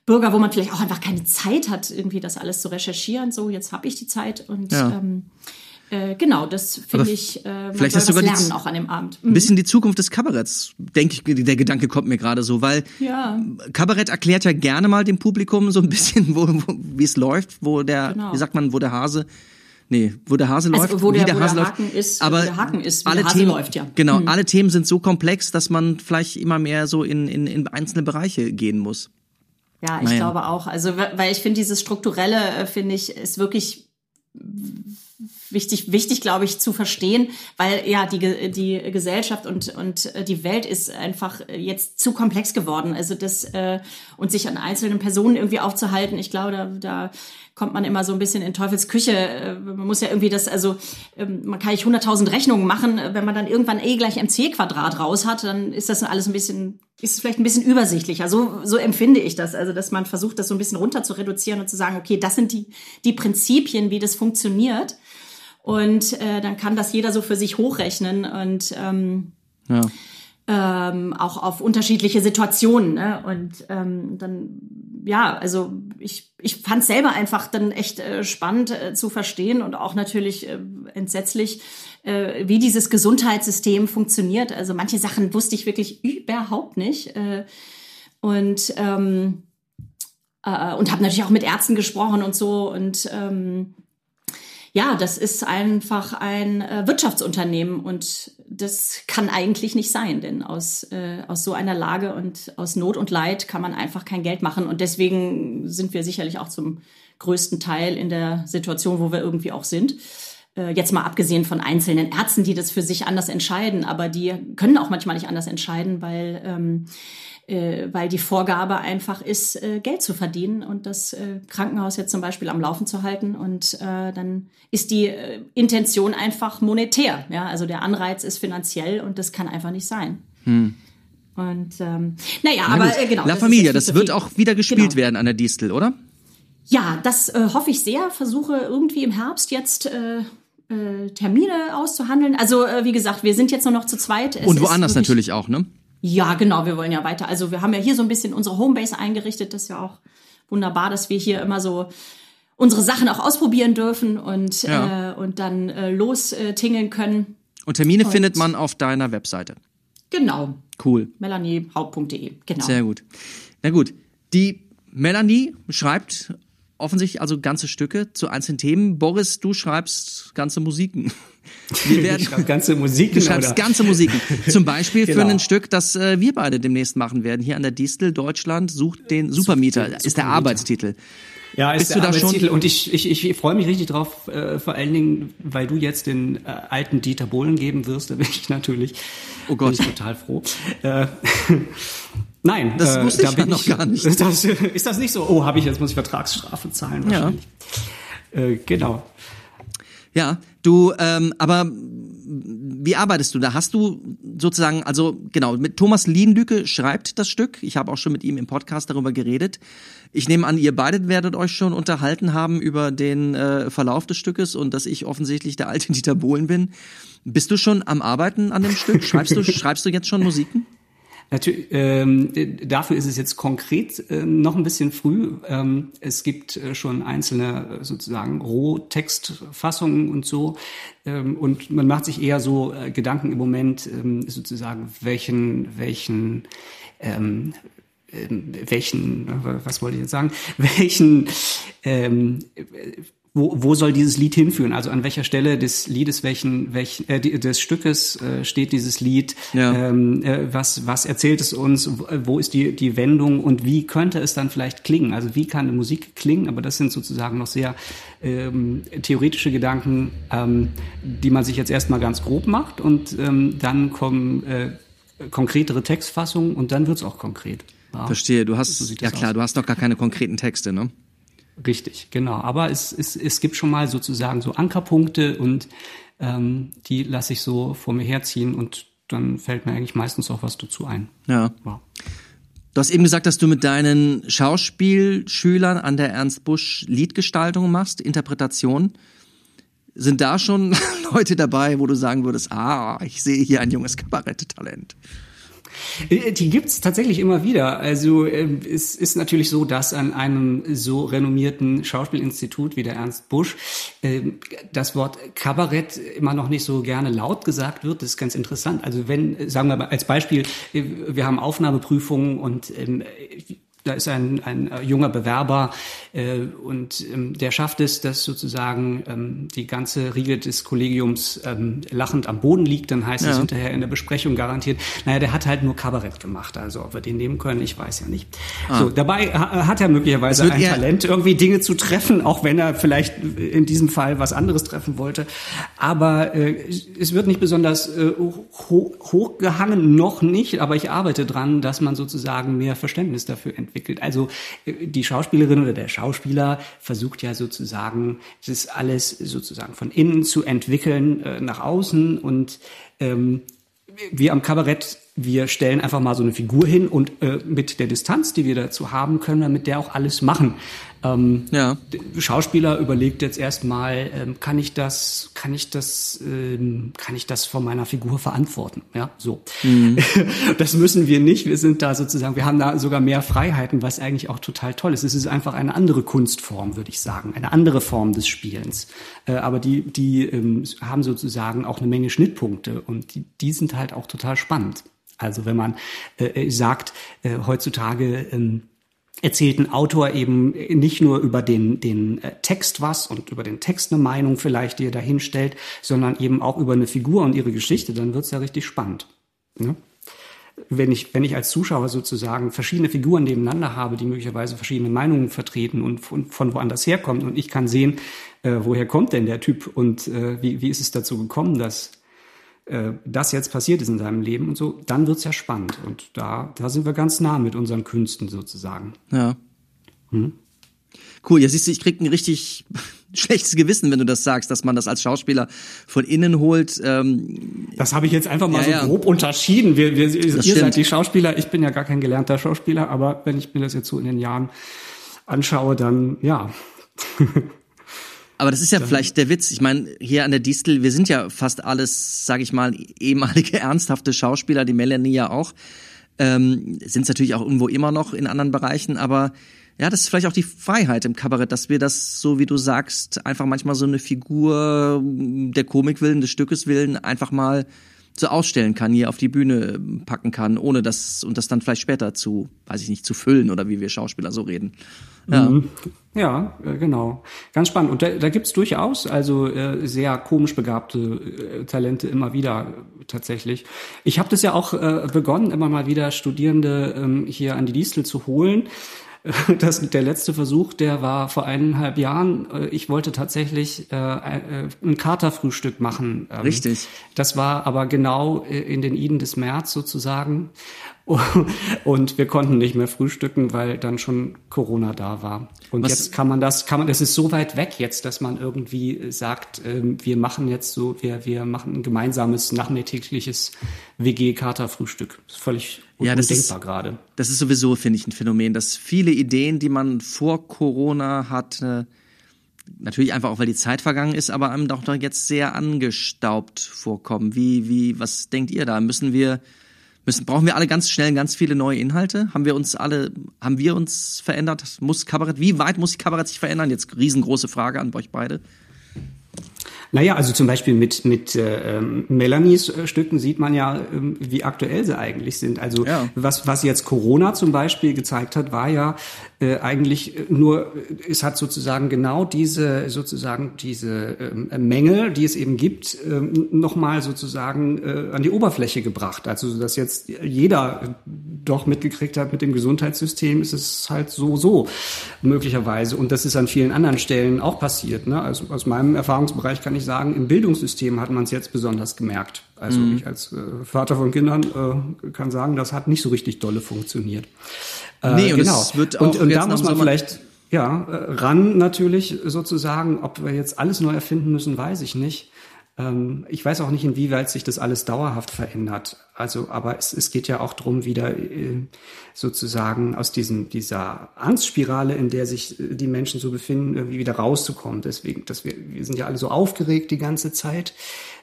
Bürger, wo man vielleicht auch einfach keine Zeit hat, irgendwie das alles zu recherchieren. So, jetzt habe ich die Zeit und Ja. ähm, äh, genau, das finde ich, äh, man vielleicht soll hast du sogar lernen auch an dem Abend. Ein bisschen die Zukunft des Kabaretts, denke ich, der Gedanke kommt mir gerade so, weil Ja. Kabarett erklärt ja gerne mal dem Publikum so ein bisschen, wo, wo, wie es läuft, wo der, Genau. wie sagt man, wo der Hase, nee, wo der Hase Also, läuft, wo der- wie der wo der Hase läuft. Haken ist, aber wo der Haken ist, alle der Hase Themen, läuft, ja. Genau, Mhm. alle Themen sind so komplex, dass man vielleicht immer mehr so in, in, in einzelne Bereiche gehen muss. Ja, ich Naja. glaube auch. Also, we- weil ich finde, dieses Strukturelle, äh, finde ich, ist wirklich wichtig, wichtig, glaube ich, zu verstehen, weil ja die, die Gesellschaft und, und äh, die Welt ist einfach äh, jetzt zu komplex geworden. Also das äh, und sich an einzelnen Personen irgendwie aufzuhalten, ich glaube, da, da kommt man immer so ein bisschen in Teufels Küche. Äh, Man muss ja irgendwie das, also ähm, man kann nicht 100.000 Rechnungen machen, wenn man dann irgendwann e gleich mc Quadrat raus hat, dann ist das alles ein bisschen, ist es vielleicht ein bisschen übersichtlicher. So, so empfinde ich das. Also, dass man versucht, das so ein bisschen runter zu reduzieren und zu sagen, okay, das sind die, die Prinzipien, wie das funktioniert. Und äh, dann kann das jeder so für sich hochrechnen und ähm, Ja. ähm, auch auf unterschiedliche Situationen. Ne? Und ähm, dann, ja, also ich, ich fand selber einfach dann echt äh, spannend äh, zu verstehen und auch natürlich äh, entsetzlich, äh, wie dieses Gesundheitssystem funktioniert. Also manche Sachen wusste ich wirklich überhaupt nicht. Äh, und ähm, äh, und habe natürlich auch mit Ärzten gesprochen und so und ähm, ja, das ist einfach ein äh, Wirtschaftsunternehmen und das kann eigentlich nicht sein, denn aus, äh, aus so einer Lage und aus Not und Leid kann man einfach kein Geld machen und deswegen sind wir sicherlich auch zum größten Teil in der Situation, wo wir irgendwie auch sind. Äh, jetzt mal abgesehen von einzelnen Ärzten, die das für sich anders entscheiden, aber die können auch manchmal nicht anders entscheiden, weil ähm, äh, weil die Vorgabe einfach ist, äh, Geld zu verdienen und das äh, Krankenhaus jetzt zum Beispiel am Laufen zu halten. Und äh, dann ist die äh, Intention einfach monetär. Ja, also der Anreiz ist finanziell und das kann einfach nicht sein. Und ähm, naja, Na aber äh, genau. La das Familia, das wird auch wieder gespielt Genau. werden an der Distel, oder? Ja, das äh, hoffe ich sehr. Versuche irgendwie im Herbst jetzt äh, äh, Termine auszuhandeln. Also äh, wie gesagt, wir sind jetzt nur noch zu zweit. Es Und woanders natürlich auch, ne? Ja, genau, wir wollen ja weiter. Also wir haben ja hier so ein bisschen unsere Homebase eingerichtet. Das ist ja auch wunderbar, dass wir hier immer so unsere Sachen auch ausprobieren dürfen und, Ja. äh, und dann äh, lostingeln können. Und Termine findet man auf deiner Webseite. Genau, Cool. melaniehaupt.de. Genau. Sehr gut. Na gut. Die Melanie schreibt offensichtlich also ganze Stücke zu einzelnen Themen. Boris, du schreibst ganze Musiken. Wir werden, Ich schreibe ganze Musiken. du schreibst oder? ganze Musiken. Zum Beispiel für Genau. ein Stück, das äh, wir beide demnächst machen werden. Hier an der Distel, Deutschland, sucht den Supermieter. den ist der Supermieter. Arbeitstitel. Ja, ist Bist der du da schon- Arbeitstitel und ich, ich, ich freue mich richtig drauf, äh, vor allen Dingen, weil du jetzt den äh, alten Dieter Bohlen geben wirst, da bin ich natürlich Oh Gott. bin ich total froh. Äh, Nein, Das äh, wusste da ich ja bin noch gar nicht. Das, ist das nicht so? Oh, habe ich jetzt muss ich Vertragsstrafe zahlen wahrscheinlich. Äh, genau. Ja, du, ähm, aber wie arbeitest du da? Hast du sozusagen, also genau, mit Thomas Liendücke schreibt das Stück. Ich habe auch schon mit ihm im Podcast darüber geredet. Ich nehme an, ihr beide werdet euch schon unterhalten haben über den äh, Verlauf des Stückes und dass ich offensichtlich der alte Dieter Bohlen bin. Bist du schon am Arbeiten an dem Stück? Schreibst du, schreibst du jetzt schon Musiken? Natürlich, ähm, äh, dafür ist es jetzt konkret äh, noch ein bisschen früh. Ähm, es gibt äh, schon einzelne äh, sozusagen Rohtextfassungen und so. Ähm, und man macht sich eher so äh, Gedanken im Moment ähm, sozusagen, welchen, welchen, ähm, ähm, welchen, äh, was wollte ich jetzt sagen, welchen, wo, wo soll dieses Lied hinführen? Also an welcher Stelle des Liedes, welchen, welchen äh, des Stückes äh, steht dieses Lied? Ja. Ähm, äh, was, was erzählt es uns? Wo- Wo ist die, die Wendung und wie könnte es dann vielleicht klingen? Also wie kann eine Musik klingen? Aber das sind sozusagen noch sehr ähm, theoretische Gedanken, ähm, die man sich jetzt erstmal ganz grob macht und ähm, dann kommen äh, konkretere Textfassungen und dann wird's auch konkret. Ja. Verstehe, du hast, So ja klar, aus. du hast noch gar keine konkreten Texte, ne? Richtig, genau. Aber es, es, es gibt schon mal sozusagen so Ankerpunkte und ähm, die lasse ich so vor mir herziehen und dann fällt mir eigentlich meistens auch was dazu ein. Ja. Ja. Du hast eben gesagt, dass du mit deinen Schauspielschülern an der Ernst Busch Liedgestaltung machst, Interpretation. Sind da schon Leute dabei, wo du sagen würdest, ah, ich sehe hier ein junges Kabaretttalent? Äh, die gibt's tatsächlich immer wieder. Also äh, es ist natürlich so, dass an einem so renommierten Schauspielinstitut wie der Ernst Busch äh, das Wort Kabarett immer noch nicht so gerne laut gesagt wird. Das ist ganz interessant. Also wenn, sagen wir mal als Beispiel, äh, wir haben Aufnahmeprüfungen und ähm, da ist ein, ein äh, junger Bewerber äh, und ähm, der schafft es, dass sozusagen ähm, die ganze Riege des Kollegiums ähm, lachend am Boden liegt. Dann heißt ja. es hinterher in der Besprechung garantiert, naja, der hat halt nur Kabarett gemacht. Also ob wir den nehmen können, ich weiß ja nicht. Ah. So, dabei ha hat er möglicherweise ein Talent, irgendwie Dinge zu treffen, auch wenn er vielleicht in diesem Fall was anderes treffen wollte. Aber äh, es wird nicht besonders äh, ho hochgehangen, noch nicht, aber ich arbeite dran, dass man sozusagen mehr Verständnis dafür entwickelt entwickelt. Also äh, die Schauspielerin oder der Schauspieler versucht ja sozusagen, das alles sozusagen von innen zu entwickeln äh, nach außen und ähm, wir am Kabarett, wir stellen einfach mal so eine Figur hin und äh, mit der Distanz, die wir dazu haben, können wir mit der auch alles machen. Ähm, ja. Schauspieler überlegt jetzt erstmal, ähm, kann ich das, kann ich das, ähm, kann ich das von meiner Figur verantworten? Ja, so. Mhm. Das müssen wir nicht. Wir sind da sozusagen, wir haben da sogar mehr Freiheiten, was eigentlich auch total toll ist. Es ist einfach eine andere Kunstform, würde ich sagen, eine andere Form des Spielens. Äh, aber die, die ähm, haben sozusagen auch eine Menge Schnittpunkte und die, die sind halt auch total spannend. Also wenn man äh, äh sagt, äh, heutzutage ähm, erzählt ein Autor eben nicht nur über den, den äh, Text was und über den Text eine Meinung vielleicht, die er da hinstellt, sondern eben auch über eine Figur und ihre Geschichte, dann wird's ja richtig spannend. Ne? Wenn ich, wenn ich als Zuschauer sozusagen verschiedene Figuren nebeneinander habe, die möglicherweise verschiedene Meinungen vertreten und von, von woanders herkommen und ich kann sehen, äh, woher kommt denn der Typ und äh, wie, wie ist es dazu gekommen, dass äh, das jetzt passiert ist in seinem Leben und so, dann wird's ja spannend. Und da, da sind wir ganz nah mit unseren Künsten sozusagen. Ja. Hm? Cool, ja siehst du, ich krieg ein richtig schlechtes Gewissen, wenn du das sagst, dass man das als Schauspieler von innen holt. Ähm, das habe ich jetzt einfach mal ja, so ja. grob unterschieden. Wir, wir, ihr stimmt. seid die Schauspieler, ich bin ja gar kein gelernter Schauspieler, aber wenn ich mir das jetzt so in den Jahren anschaue, dann ja. Aber das ist ja Dann. vielleicht der Witz. Ich meine, hier an der Distel, wir sind ja fast alles, sage ich mal, ehemalige ernsthafte Schauspieler, die Melanie ja auch. Ähm, sind es natürlich auch irgendwo immer noch in anderen Bereichen, aber ja, das ist vielleicht auch die Freiheit im Kabarett, dass wir das, so wie du sagst, einfach manchmal so eine Figur der Komik willen, des Stückes willen, einfach mal so ausstellen kann, hier auf die Bühne packen kann, ohne das und das dann vielleicht später zu, weiß ich nicht, zu füllen oder wie wir Schauspieler so reden. Ja, mhm. ja äh, genau. Ganz spannend. Und da, da gibt's durchaus also äh, sehr komisch begabte äh, Talente immer wieder tatsächlich. Ich habe das ja auch äh, begonnen, immer mal wieder Studierende ähm, hier an die Distel zu holen. Das, der letzte Versuch, der war vor eineinhalb Jahren. Äh, ich wollte tatsächlich äh, äh, ein Katerfrühstück machen. Ähm, Richtig. Das war aber genau äh, in den Iden des März sozusagen. Und wir konnten nicht mehr frühstücken, weil dann schon Corona da war. Und Was? jetzt kann man das, kann man, das ist so weit weg jetzt, dass man irgendwie sagt, ähm, wir machen jetzt so, wir, wir machen ein gemeinsames nachmittägliches WG-Katerfrühstück. Völlig ja, das ist, gerade. Das ist sowieso, finde ich, ein Phänomen, dass viele Ideen, die man vor Corona hatte, natürlich einfach auch, weil die Zeit vergangen ist, aber einem doch jetzt sehr angestaubt vorkommen. Wie, wie, was denkt ihr da? Müssen wir Müssen, brauchen wir alle ganz schnell ganz viele neue Inhalte? Haben wir uns alle, haben wir uns verändert? Muss Kabarett, wie weit muss Kabarett sich verändern? Jetzt riesengroße Frage an euch beide. Naja, also zum Beispiel mit, mit äh, ähm, Melanies äh, Stücken sieht man ja, äh, wie aktuell sie eigentlich sind. Also ja. was, was jetzt Corona zum Beispiel gezeigt hat, war ja äh, eigentlich nur, es hat sozusagen genau diese, sozusagen diese äh, Mängel, die es eben gibt, äh, nochmal sozusagen äh, an die Oberfläche gebracht. Also dass jetzt jeder doch mitgekriegt hat mit dem Gesundheitssystem, ist es halt so, so möglicherweise. Und das ist an vielen anderen Stellen auch passiert. Ne? Also aus meinem Erfahrungsbereich kann ich sagen, im Bildungssystem hat man es jetzt besonders gemerkt. Also mhm. ich als äh, Vater von Kindern äh, kann sagen, das hat nicht so richtig dolle funktioniert. Äh, nee, und genau. es wird auch und, und da muss man vielleicht ja äh, ran natürlich sozusagen, ob wir jetzt alles neu erfinden müssen, weiß ich nicht. Ähm, ich weiß auch nicht, inwieweit sich das alles dauerhaft verändert. Also, aber es, es geht ja auch drum, wieder äh, sozusagen aus diesem, dieser Angstspirale, in der sich äh, die Menschen so befinden, irgendwie wieder rauszukommen. Deswegen, dass wir, wir sind ja alle so aufgeregt die ganze Zeit.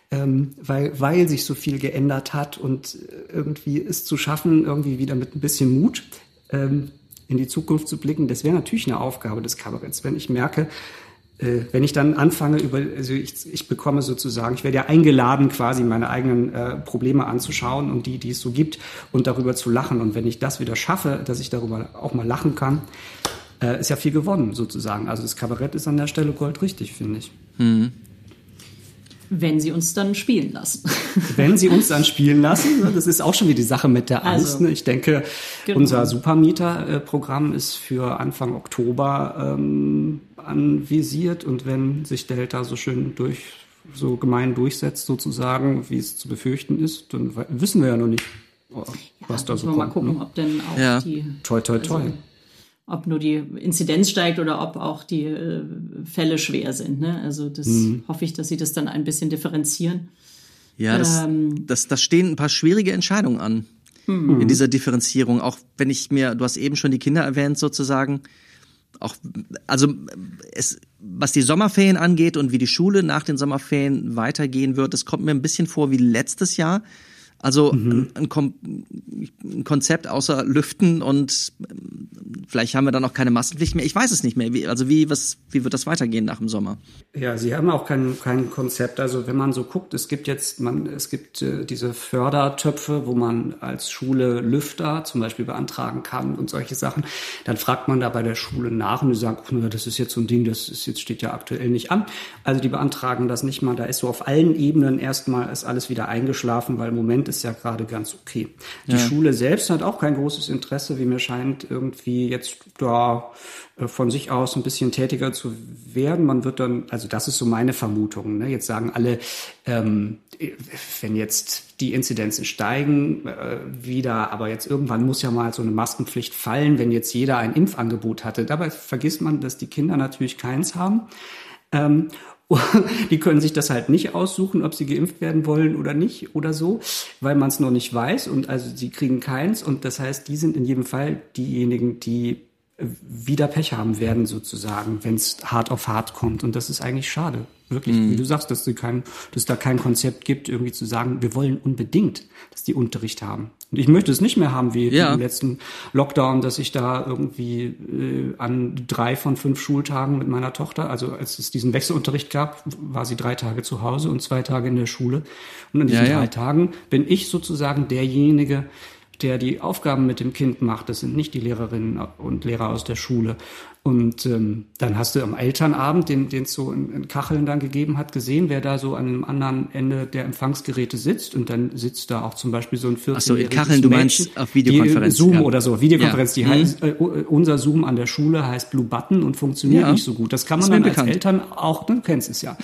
ähm, weil, weil sich so viel geändert hat und irgendwie es zu schaffen, irgendwie wieder mit ein bisschen Mut ähm, in die Zukunft zu blicken, das wäre natürlich eine Aufgabe des Kabaretts. Wenn ich merke, äh, wenn ich dann anfange über, also ich, ich bekomme sozusagen, ich werde ja eingeladen, quasi meine eigenen äh, Probleme anzuschauen und die, die es so gibt und darüber zu lachen. Und wenn ich das wieder schaffe, dass ich darüber auch mal lachen kann, äh, ist ja viel gewonnen sozusagen. Also das Kabarett ist an der Stelle goldrichtig, finde ich. Mhm. Wenn sie uns dann spielen lassen. Wenn sie uns dann spielen lassen, ne, das ist auch schon wieder die Sache mit der Angst. Also, ne? Ich denke, genau. unser Supermieter-Programm ist für Anfang Oktober ähm, anvisiert und wenn sich Delta so schön durch so gemein durchsetzt sozusagen, wie es zu befürchten ist, dann we- wissen wir ja noch nicht, was da Müssen so wir mal kommt. gucken, ne? ob denn auch Ja. die Toi, toi, toi. Also, ob nur die Inzidenz steigt oder ob auch die äh, Fälle schwer sind. Ne? Also das Mhm. hoffe ich, dass sie das dann ein bisschen differenzieren. Ja, das, Ähm. das, das stehen ein paar schwierige Entscheidungen an Hm. in dieser Differenzierung. Auch wenn ich mir, du hast eben schon die Kinder erwähnt sozusagen. Auch, also es, was die Sommerferien angeht und wie die Schule nach den Sommerferien weitergehen wird, das kommt mir ein bisschen vor wie letztes Jahr. Also ein, ein, ein Konzept außer Lüften und ähm, vielleicht haben wir dann auch keine Maskenpflicht mehr. Ich weiß es nicht mehr. Wie, also wie, was, wie wird das weitergehen nach dem Sommer? Ja, sie haben auch kein, kein Konzept. Also wenn man so guckt, es gibt jetzt, man, es gibt äh, diese Fördertöpfe, wo man als Schule Lüfter zum Beispiel beantragen kann und solche Sachen. Dann fragt man da bei der Schule nach und die sagen, na, das ist jetzt so ein Ding, das ist jetzt steht ja aktuell nicht an. Also die beantragen das nicht mal. Da ist so auf allen Ebenen erstmal ist alles wieder eingeschlafen, weil im Moment ist ja gerade ganz okay. Die Schule selbst hat auch kein großes Interesse, wie mir scheint, irgendwie jetzt da äh, von sich aus ein bisschen tätiger zu werden. Man wird dann, also das ist so meine Vermutung. Ne? Jetzt sagen alle, ähm, wenn jetzt die Inzidenzen steigen äh, wieder, aber jetzt irgendwann muss ja mal so eine Maskenpflicht fallen, wenn jetzt jeder ein Impfangebot hatte. Dabei vergisst man, dass die Kinder natürlich keins haben. Ähm, die können sich das halt nicht aussuchen, ob sie geimpft werden wollen oder nicht oder so, weil man es noch nicht weiß und also sie kriegen keins und das heißt, die sind in jedem Fall diejenigen, die äh, wieder Pech haben werden sozusagen, wenn es hart auf hart kommt und das ist eigentlich schade. Wirklich, wie du sagst, dass, kein, dass es da kein Konzept gibt, irgendwie zu sagen, wir wollen unbedingt, dass die Unterricht haben. Und ich möchte es nicht mehr haben wie Ja. im letzten Lockdown, dass ich da irgendwie äh, an drei von fünf Schultagen mit meiner Tochter, also als es diesen Wechselunterricht gab, war sie drei Tage zu Hause und zwei Tage in der Schule. Und an diesen Ja, ja. drei Tagen bin ich sozusagen derjenige, der die Aufgaben mit dem Kind macht. Das sind nicht die Lehrerinnen und Lehrer aus der Schule. Und ähm, dann hast du am Elternabend, den den es so in, in Kacheln dann gegeben hat, gesehen, wer da so an dem anderen Ende der Empfangsgeräte sitzt. Und dann sitzt da auch zum Beispiel so ein 14 Ach so, in Kacheln, du meinst auf Videokonferenz, Die, Zoom ja. oder so, Videokonferenz. Ja. Die heißt, äh, unser Zoom an der Schule heißt Blue Button und funktioniert Ja. nicht so gut. Das kann man mir dann als bekannt. Eltern auch, du kennst es ja,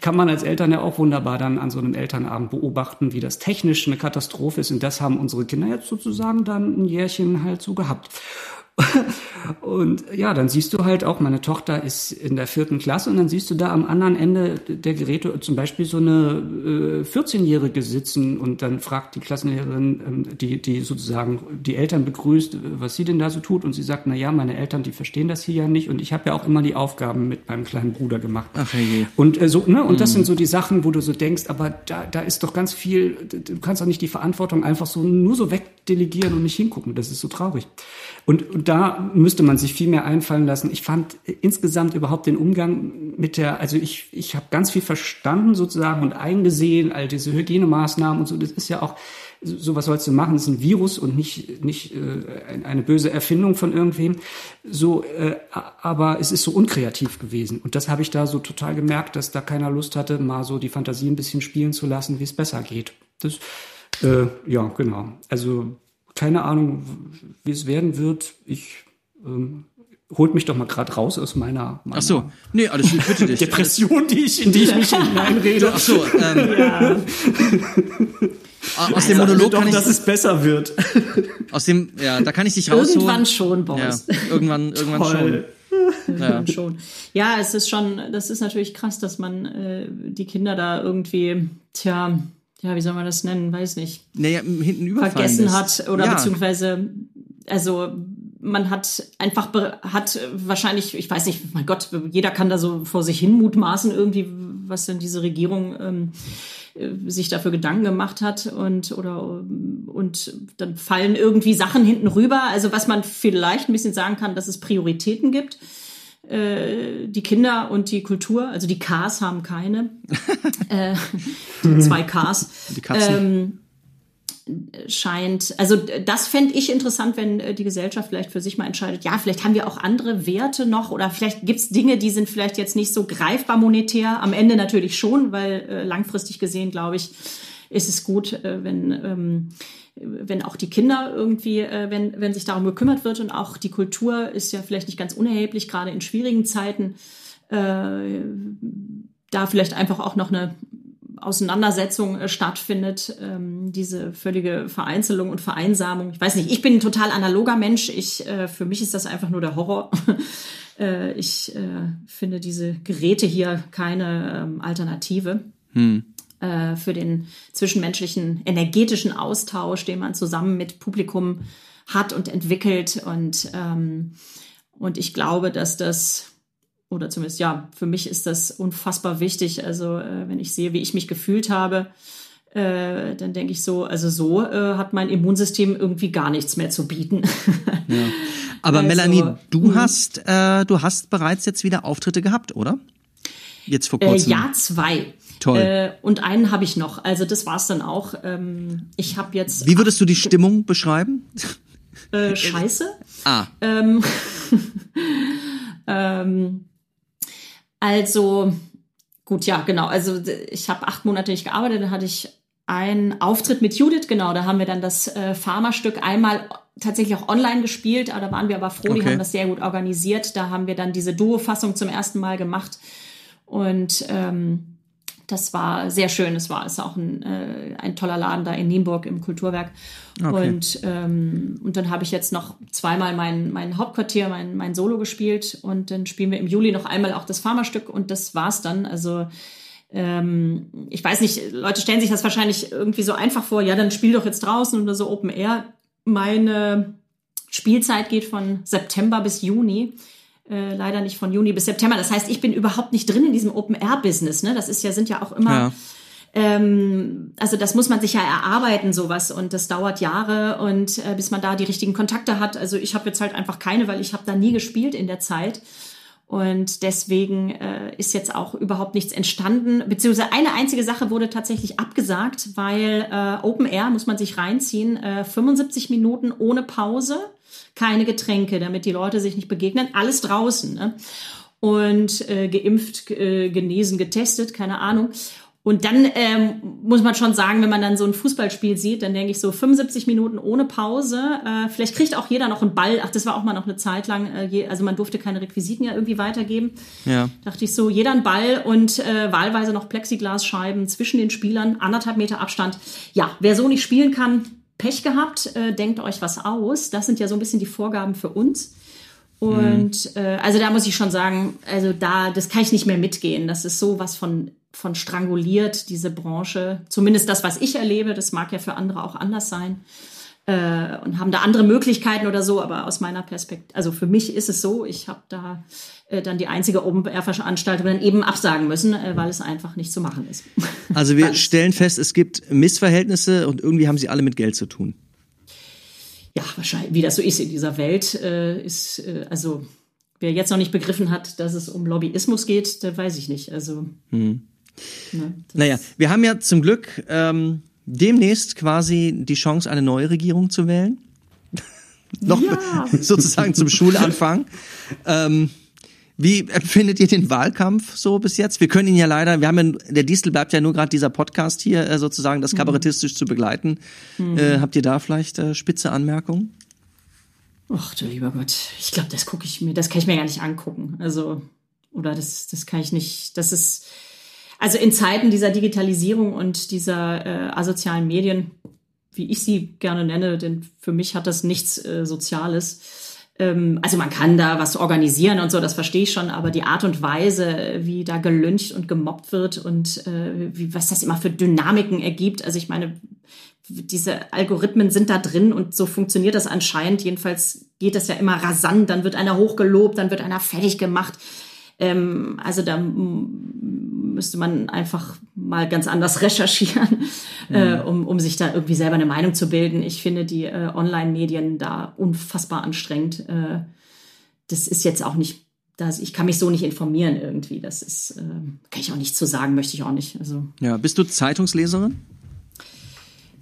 kann man als Eltern ja auch wunderbar dann an so einem Elternabend beobachten, wie das technisch eine Katastrophe ist. Und das haben unsere Kinder jetzt sozusagen dann ein Jährchen halt so gehabt. Und ja, dann siehst du halt auch, meine Tochter ist in der vierten Klasse und dann siehst du da am anderen Ende der Geräte zum Beispiel so eine äh, 14-Jährige sitzen und dann fragt die Klassenlehrerin, ähm, die, die sozusagen die Eltern begrüßt, äh, was sie denn da so tut und sie sagt, na ja, meine Eltern, die verstehen das hier ja nicht und ich habe ja auch immer die Aufgaben mit meinem kleinen Bruder gemacht. Ach, herrje. Und äh, so, ne, und das sind so die Sachen, wo du so denkst, aber da, da ist doch ganz viel, du kannst doch nicht die Verantwortung einfach so nur so wegdelegieren und nicht hingucken. Das ist so traurig. Und, und da müsste man sich viel mehr einfallen lassen. Ich fand äh, insgesamt überhaupt den Umgang mit der, also ich, ich habe ganz viel verstanden sozusagen und eingesehen, all diese Hygienemaßnahmen und so. Das ist ja auch, so was sollst du machen? Das ist ein Virus und nicht, nicht äh, ein- eine böse Erfindung von irgendwem. So, äh, aber es ist so unkreativ gewesen. Und das habe ich da so total gemerkt, dass da keiner Lust hatte, mal so die Fantasie ein bisschen spielen zu lassen, wie es besser geht. Das, äh, ja, genau. Also keine Ahnung, wie es werden wird. Ich ähm, holt mich doch mal gerade raus aus meiner, meiner Ach so. Nee, alles gut, bitte dich. Depression, die ich, in die ich mich hineinrede. Ach so, ähm, aus dem Monolog doch, kann ich, dass es besser wird. aus dem, ja, da kann ich dich rausholen. Irgendwann schon, Ja, Boris. irgendwann, irgendwann Toll. schon. Ja. Irgendwann schon. Ja, es ist schon, das ist natürlich krass, dass man äh, die Kinder da irgendwie, tja, ja, wie soll man das nennen? Weiß nicht. Naja, hinten überfallen vergessen ist. hat oder ja. beziehungsweise also man hat einfach hat wahrscheinlich ich weiß nicht mein Gott jeder kann da so vor sich hin mutmaßen irgendwie was denn diese Regierung ähm, äh, sich dafür Gedanken gemacht hat und oder und dann fallen irgendwie Sachen hinten rüber. Also was man vielleicht ein bisschen sagen kann, dass es Prioritäten gibt. Äh, die Kinder und die Kultur, also die Ks haben keine. äh, zwei Ks. Die Katzen. Ähm, scheint, also das fände ich interessant, wenn äh, die Gesellschaft vielleicht für sich mal entscheidet, ja, vielleicht haben wir auch andere Werte noch oder vielleicht gibt's Dinge, die sind vielleicht jetzt nicht so greifbar monetär, am Ende natürlich schon, weil äh, langfristig gesehen, glaube ich, ist es gut, äh, wenn, ähm, wenn auch die Kinder irgendwie, äh, wenn, wenn sich darum gekümmert wird und auch die Kultur ist ja vielleicht nicht ganz unerheblich, gerade in schwierigen Zeiten, äh, da vielleicht einfach auch noch eine Auseinandersetzung äh, stattfindet, ähm, diese völlige Vereinzelung und Vereinsamung. Ich weiß nicht, ich bin ein total analoger Mensch. Ich, äh, für mich ist das einfach nur der Horror. äh, ich äh, finde diese Geräte hier keine ähm, Alternative. Hm. Äh, für den zwischenmenschlichen energetischen Austausch, den man zusammen mit Publikum hat und entwickelt. Und, ähm, und ich glaube, dass das oder zumindest ja, für mich ist das unfassbar wichtig. Also äh, wenn ich sehe, wie ich mich gefühlt habe, äh, dann denke ich so, also so äh, hat mein Immunsystem irgendwie gar nichts mehr zu bieten. Ja. Aber Also, Melanie, du mhm. hast, äh, du hast bereits jetzt wieder Auftritte gehabt, oder? Jetzt vor äh, kurzem. ja, zwei. Toll. Äh, und einen habe ich noch. Also das war's dann auch. Ähm, ich habe jetzt Wie würdest du die Stimmung beschreiben? äh, Scheiße. Ah, Ähm, ähm, also, gut, ja, genau. Also ich habe acht Monate nicht gearbeitet, dann hatte ich einen Auftritt mit Judith, genau, da haben wir dann das äh, Pharma-Stück einmal tatsächlich auch online gespielt, aber da waren wir aber froh, die Okay. haben das sehr gut organisiert. Da haben wir dann diese Duo-Fassung zum ersten Mal gemacht und ähm, das war sehr schön. Es war ist auch ein, äh, ein toller Laden da in Nienburg im Kulturwerk. Okay. Und, ähm, und dann habe ich jetzt noch zweimal mein, mein Hauptquartier, mein, mein Solo gespielt. Und dann spielen wir im Juli noch einmal auch das Pharma-Stück und das war's dann. Also ähm, ich weiß nicht, Leute stellen sich das wahrscheinlich irgendwie so einfach vor, ja, dann spiel doch jetzt draußen oder so Open Air. Meine Spielzeit geht von September bis Juni. Äh, leider nicht von Juni bis September. Das heißt, ich bin überhaupt nicht drin in diesem Open-Air-Business. Ne? Das ist ja, sind ja auch immer, ja. ähm, also das muss man sich ja erarbeiten, sowas. Und das dauert Jahre und äh, bis man da die richtigen Kontakte hat. Also ich habe jetzt halt einfach keine, weil ich habe da nie gespielt in der Zeit. Und deswegen äh, ist jetzt auch überhaupt nichts entstanden. Beziehungsweise eine einzige Sache wurde tatsächlich abgesagt, weil äh, Open Air muss man sich reinziehen, äh, 75 Minuten ohne Pause, keine Getränke, damit die Leute sich nicht begegnen, alles draußen. Ne? Und äh, geimpft, äh, genesen, getestet, keine Ahnung. Und dann ähm, muss man schon sagen, wenn man dann so ein Fußballspiel sieht, dann denke ich so 75 Minuten ohne Pause. Äh, vielleicht kriegt auch jeder noch einen Ball. Ach, das war auch mal noch eine Zeit lang. Äh, je, also man durfte keine Requisiten ja irgendwie weitergeben. Ja. Dachte ich so, jeder einen Ball und äh, wahlweise noch Plexiglasscheiben zwischen den Spielern, anderthalb Meter Abstand. Ja, wer so nicht spielen kann, Pech gehabt. Äh, denkt euch was aus. Das sind ja so ein bisschen die Vorgaben für uns. Und äh, also da muss ich schon sagen, also da, das kann ich nicht mehr mitgehen. Das ist so was von, von stranguliert, diese Branche. Zumindest das, was ich erlebe, das mag ja für andere auch anders sein. Äh, und haben da andere Möglichkeiten oder so, aber aus meiner Perspektive, also für mich ist es so, ich habe da äh, dann die einzige Open-Air-Veranstaltung dann eben absagen müssen, äh, weil es einfach nicht zu machen ist. Also wir stellen fest, es gibt Missverhältnisse und irgendwie haben sie alle mit Geld zu tun. ja, wahrscheinlich, wie das so ist in dieser Welt, äh, ist, äh, also wer jetzt noch nicht begriffen hat, dass es um Lobbyismus geht, der weiß ich nicht. Also, ne, das- Naja, wir haben ja zum Glück ähm, demnächst quasi die Chance, eine neue Regierung zu wählen. Noch Ja. sozusagen zum Schulanfang. ähm, wie empfindet ihr den Wahlkampf so bis jetzt? Wir können ihn ja leider, wir haben ja, der Distel bleibt ja nur gerade dieser Podcast hier äh, sozusagen, das kabarettistisch zu begleiten. Äh, habt ihr da vielleicht äh, spitze Anmerkungen? Ach du lieber Gott, ich glaube, das gucke ich mir, das kann ich mir gar nicht angucken. Also, oder das, das kann ich nicht, das ist, also in Zeiten dieser Digitalisierung und dieser äh, asozialen Medien, wie ich sie gerne nenne, denn für mich hat das nichts äh, Soziales. Ähm, also man kann da was organisieren und so, das verstehe ich schon, aber die Art und Weise, wie da gelüncht und gemobbt wird und äh, wie, was das immer für Dynamiken ergibt, also ich meine, diese Algorithmen sind da drin und so funktioniert das anscheinend. Jedenfalls geht das ja immer rasant. Dann wird einer hochgelobt, dann wird einer fertig gemacht. Ähm, also da müsste man einfach mal ganz anders recherchieren, äh, um, um sich da irgendwie selber eine Meinung zu bilden. Ich finde die äh, Online-Medien da unfassbar anstrengend. Äh, das ist jetzt auch nicht, das, ich kann mich so nicht informieren irgendwie. Das ist, äh, kann ich auch nicht zu sagen, möchte ich auch nicht. Also, Ja, bist du Zeitungsleserin?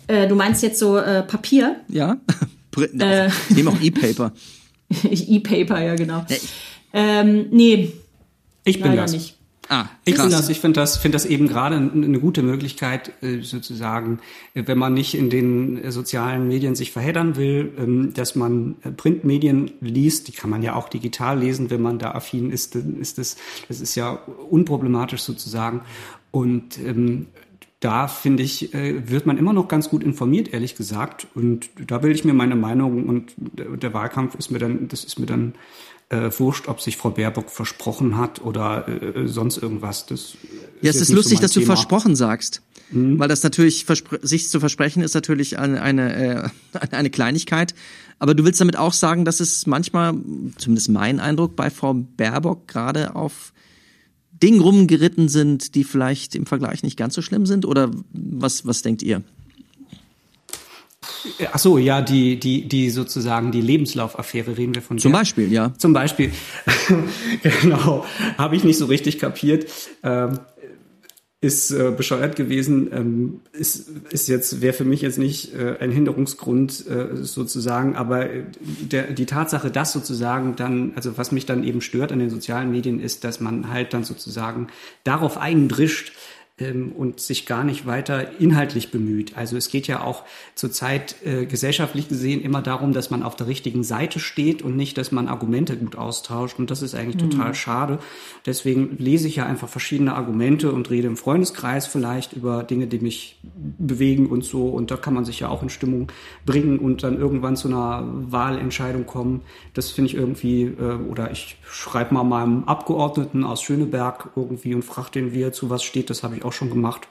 äh, du meinst jetzt so äh, Papier? Ja? Äh. Ich nehme auch E-Paper. E-Paper, ja genau. Ich- Ähm, nee, Ich bin leider das. nicht. Ah, Ich das, ich finde das, finde das eben gerade eine gute Möglichkeit, äh, sozusagen, äh, wenn man nicht in den äh, sozialen Medien sich verheddern will, ähm, dass man Printmedien liest. Die kann man ja auch digital lesen, wenn man da affin ist. Dann ist das, das ist ja unproblematisch sozusagen. Und ähm, da finde ich, wird man immer noch ganz gut informiert, ehrlich gesagt. Und da bilde ich mir meine Meinung und der, der Wahlkampf ist mir dann, das ist mir dann äh, wurscht, ob sich Frau Baerbock versprochen hat oder äh, sonst irgendwas. Das Ja, es ist lustig, so dass du Thema. versprochen sagst. Weil das natürlich, sich zu versprechen, ist natürlich eine, eine, äh, eine Kleinigkeit. Aber du willst damit auch sagen, dass es manchmal, zumindest mein Eindruck, bei Frau Baerbock gerade auf Dingen rumgeritten sind, die vielleicht im Vergleich nicht ganz so schlimm sind? Oder was, was denkt ihr? Ach so, ja, die, die, die sozusagen die Lebenslaufaffäre reden wir von Zum der. Beispiel, ja. Zum Beispiel, genau, habe ich nicht so richtig kapiert. Ähm, ist äh, bescheuert gewesen, ähm, ist, ist jetzt, wäre für mich jetzt nicht äh, ein Hinderungsgrund äh, sozusagen, aber äh, der, die Tatsache, dass sozusagen dann, also was mich dann eben stört an den sozialen Medien, ist, dass man halt dann sozusagen darauf eindrischt, ähm, und sich gar nicht weiter inhaltlich bemüht. Also es geht ja auch zurzeit äh, gesellschaftlich gesehen immer darum, dass man auf der richtigen Seite steht und nicht, dass man Argumente gut austauscht. Und das ist eigentlich total schade. Deswegen lese ich ja einfach verschiedene Argumente und rede im Freundeskreis vielleicht über Dinge, die mich bewegen und so. Und da kann man sich ja auch in Stimmung bringen und dann irgendwann zu einer Wahlentscheidung kommen. Das finde ich irgendwie, äh, oder ich schreibe mal meinem Abgeordneten aus Schöneberg irgendwie und frage den, wie er zu was steht. Das habe ich auch schon gemacht,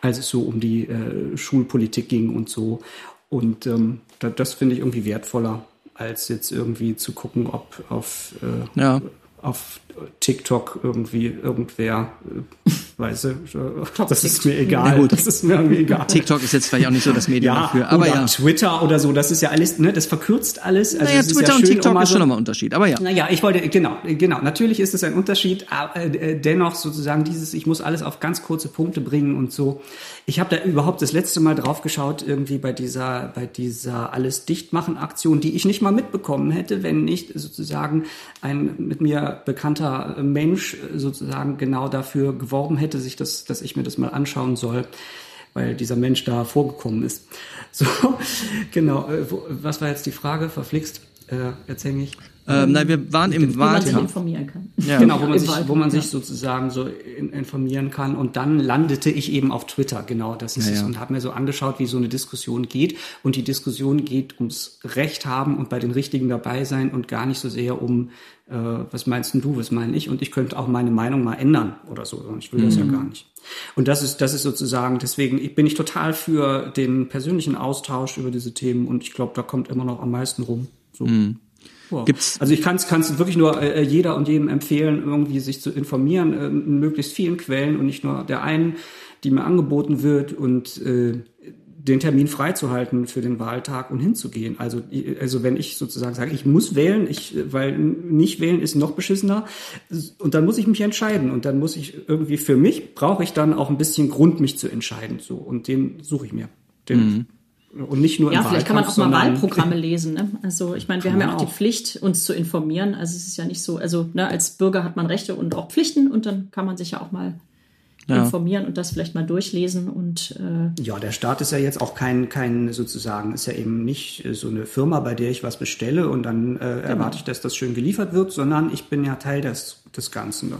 als es so um die äh, Schulpolitik ging und so. Und ähm, da, das finde ich irgendwie wertvoller, als jetzt irgendwie zu gucken, ob auf, äh, Ja. auf TikTok irgendwie irgendwer, äh, weiß ich, äh, das ist mir egal. Na gut. Das ist mir irgendwie egal. TikTok ist jetzt vielleicht auch nicht so das Medium ja, dafür. Aber oder ja. Twitter oder so, das ist ja alles, ne, das verkürzt alles. Also Naja, Twitter ja und schön, TikTok um ist schon nochmal ein Unterschied. Aber ja. naja, ich wollte, genau, genau. Natürlich ist es ein Unterschied, aber äh, dennoch sozusagen dieses, ich muss alles auf ganz kurze Punkte bringen und so. Ich habe da überhaupt das letzte Mal drauf geschaut, irgendwie bei dieser, bei dieser alles dichtmachen Aktion, die ich nicht mal mitbekommen hätte, wenn nicht sozusagen ein mit mir bekannter Mensch sozusagen genau dafür geworben hätte, sich das, dass ich mir das mal anschauen soll weil dieser Mensch da vorgekommen ist. So, genau. äh, Was war jetzt die Frage? Verflixt? Äh, hänge ich. Ähm, nein, wir waren im Wie man sich Wahlkampf. informieren kann. Ja. Genau, wo man, sich, wo man ja. sich sozusagen so in, informieren kann. Und dann landete ich eben auf Twitter, genau, das ist Ja, es. ja. Und habe mir so angeschaut, wie so eine Diskussion geht. Und die Diskussion geht ums Recht haben und bei den Richtigen dabei sein und gar nicht so sehr um, äh, was meinst denn du, was meine ich? Und ich könnte auch meine Meinung mal ändern oder so. Und ich will das ja Mhm. gar nicht. Und das ist, das ist sozusagen, deswegen bin ich total für den persönlichen Austausch über diese Themen und ich glaube, da kommt immer noch am meisten rum. So. Ja. Mhm. Gibt's- also ich kann es wirklich nur äh, jeder und jedem empfehlen, irgendwie sich zu informieren, äh, in möglichst vielen Quellen und nicht nur der einen, die mir angeboten wird und äh, den Termin freizuhalten für den Wahltag und hinzugehen. Also, also wenn ich sozusagen sage, ich muss wählen, ich, äh, weil nicht wählen ist noch beschissener, und dann muss ich mich entscheiden und dann muss ich irgendwie für mich brauche ich dann auch ein bisschen Grund, mich zu entscheiden. So und den suche ich mir. Den, Und nicht nur Ja, im vielleicht kann man auch mal Wahlprogramme lesen. Ne? Also ich meine, wir haben ja man auch die auch. Pflicht, uns zu informieren. Also es ist ja nicht so, also ne, als Bürger hat man Rechte und auch Pflichten und dann kann man sich ja auch mal Ja. informieren und das vielleicht mal durchlesen und äh, Ja, der Staat ist ja jetzt auch kein, kein sozusagen, ist ja eben nicht äh, so eine Firma, bei der ich was bestelle und dann äh, Genau. erwarte ich, dass das schön geliefert wird, sondern ich bin ja Teil des, des Ganzen. Ne?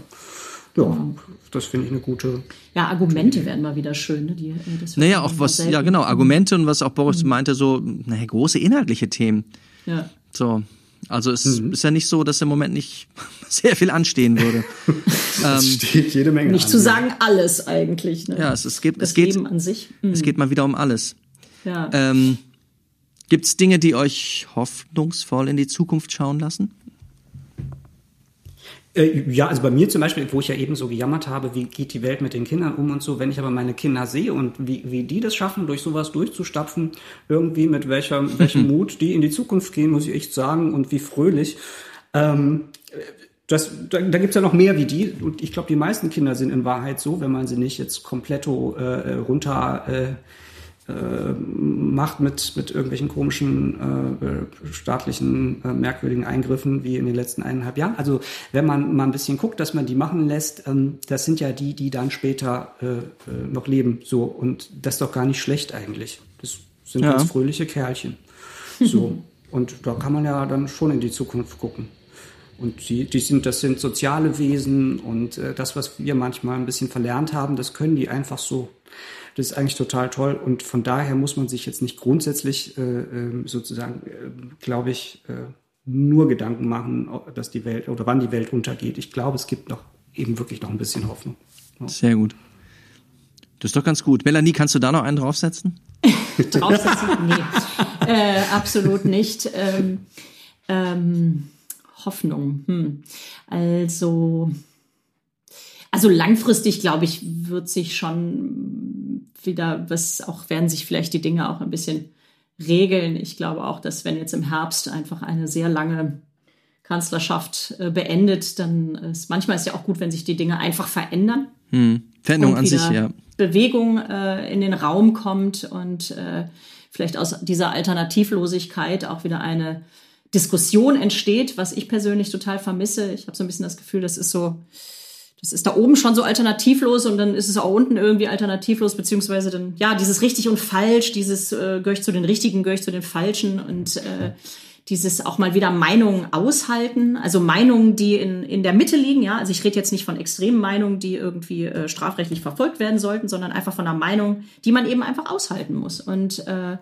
Ja, das finde ich eine gute. ja, Argumente wären mal wieder schön. Ne? Die, äh, Naja, auch was, selten. ja genau, Argumente und was auch Boris meinte, so, naja, große inhaltliche Themen. Ja. So. Also es ist ja nicht so, dass im Moment nicht sehr viel anstehen würde. ähm, Steht jede Menge. Nicht zu sagen alles eigentlich. Ne? ja, es, es geht, das es geht, Leben an sich. Mhm. es geht mal wieder um alles. Ja. Ähm, Gibt es Dinge, die euch hoffnungsvoll in die Zukunft schauen lassen? Äh, ja, also bei mir zum Beispiel, wo ich ja eben so gejammert habe, wie geht die Welt mit den Kindern um und so, wenn ich aber meine Kinder sehe und wie, wie die das schaffen, durch sowas durchzustapfen, irgendwie mit welcher, welchem Mut die in die Zukunft gehen, muss ich echt sagen, und wie fröhlich. Ähm, das, da, da gibt ja noch mehr wie die. Und ich glaube, die meisten Kinder sind in Wahrheit so, wenn man sie nicht jetzt kompletto äh, runter äh, macht mit, mit irgendwelchen komischen äh, staatlichen äh, merkwürdigen Eingriffen wie in den letzten eineinhalb Jahren. Also wenn man mal ein bisschen guckt, dass man die machen lässt, ähm, das sind ja die, die dann später äh, äh noch leben. So und das ist doch gar nicht schlecht eigentlich. Das sind ja. ganz fröhliche Kerlchen. So und da kann man ja dann schon in die Zukunft gucken. Und die, die sind, das sind soziale Wesen und äh, das, was wir manchmal ein bisschen verlernt haben, das können die einfach so. Das ist eigentlich total toll und von daher muss man sich jetzt nicht grundsätzlich äh, ähm, sozusagen, äh, glaube ich, äh, nur Gedanken machen, dass die Welt oder wann die Welt untergeht. Ich glaube, es gibt noch eben wirklich noch ein bisschen Hoffnung. Ja. Sehr gut. Das ist doch ganz gut. Melanie, kannst du da noch einen draufsetzen? draufsetzen? Nee, äh, absolut nicht. Ähm, ähm, Hoffnung. Hm. Also, also langfristig, glaube ich, wird sich schon wieder, was auch werden sich vielleicht die Dinge auch ein bisschen regeln. Ich glaube auch, dass wenn jetzt im Herbst einfach eine sehr lange Kanzlerschaft äh, beendet, dann ist manchmal ist ja auch gut, wenn sich die Dinge einfach verändern. Hm. Veränderung an sich, ja. Bewegung äh, in den Raum kommt und äh, vielleicht aus dieser Alternativlosigkeit auch wieder eine Diskussion entsteht, was ich persönlich total vermisse. Ich habe so ein bisschen das Gefühl, das ist so, das ist da oben schon so alternativlos und dann ist es auch unten irgendwie alternativlos, beziehungsweise dann, ja, dieses richtig und falsch, dieses äh, gehöre ich zu den richtigen, gehöre ich zu den falschen und äh, dieses auch mal wieder Meinungen aushalten, also Meinungen, die in, in der Mitte liegen, ja, also ich rede jetzt nicht von extremen Meinungen, die irgendwie äh, strafrechtlich verfolgt werden sollten, sondern einfach von einer Meinung, die man eben einfach aushalten muss und äh,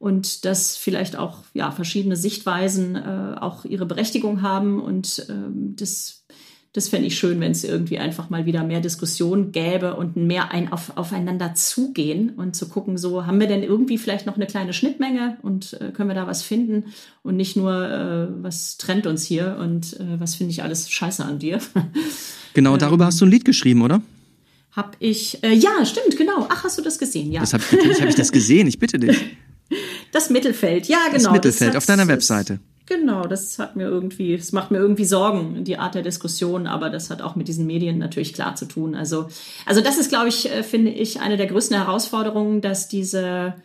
und dass vielleicht auch ja verschiedene Sichtweisen äh, auch ihre Berechtigung haben und ähm, das das fände ich schön, wenn es irgendwie einfach mal wieder mehr Diskussion gäbe und mehr ein auf, aufeinander zugehen und zu gucken, so haben wir denn irgendwie vielleicht noch eine kleine Schnittmenge und äh, können wir da was finden und nicht nur, äh, was trennt uns hier und äh, was finde ich alles scheiße an dir. Genau, darüber hast du ein Lied geschrieben, oder? Hab ich, äh, ja, stimmt, genau. Ach, hast du das gesehen? Ja. Das hab, natürlich habe ich das gesehen, ich bitte dich. Das Mittelfeld, ja, genau. Das Mittelfeld das auf deiner Webseite. Genau, das hat mir irgendwie, es macht mir irgendwie Sorgen, die Art der Diskussion, aber das hat auch mit diesen Medien natürlich klar zu tun. Also, also das ist, glaube ich, äh, finde ich, eine der größten Herausforderungen, dass diese,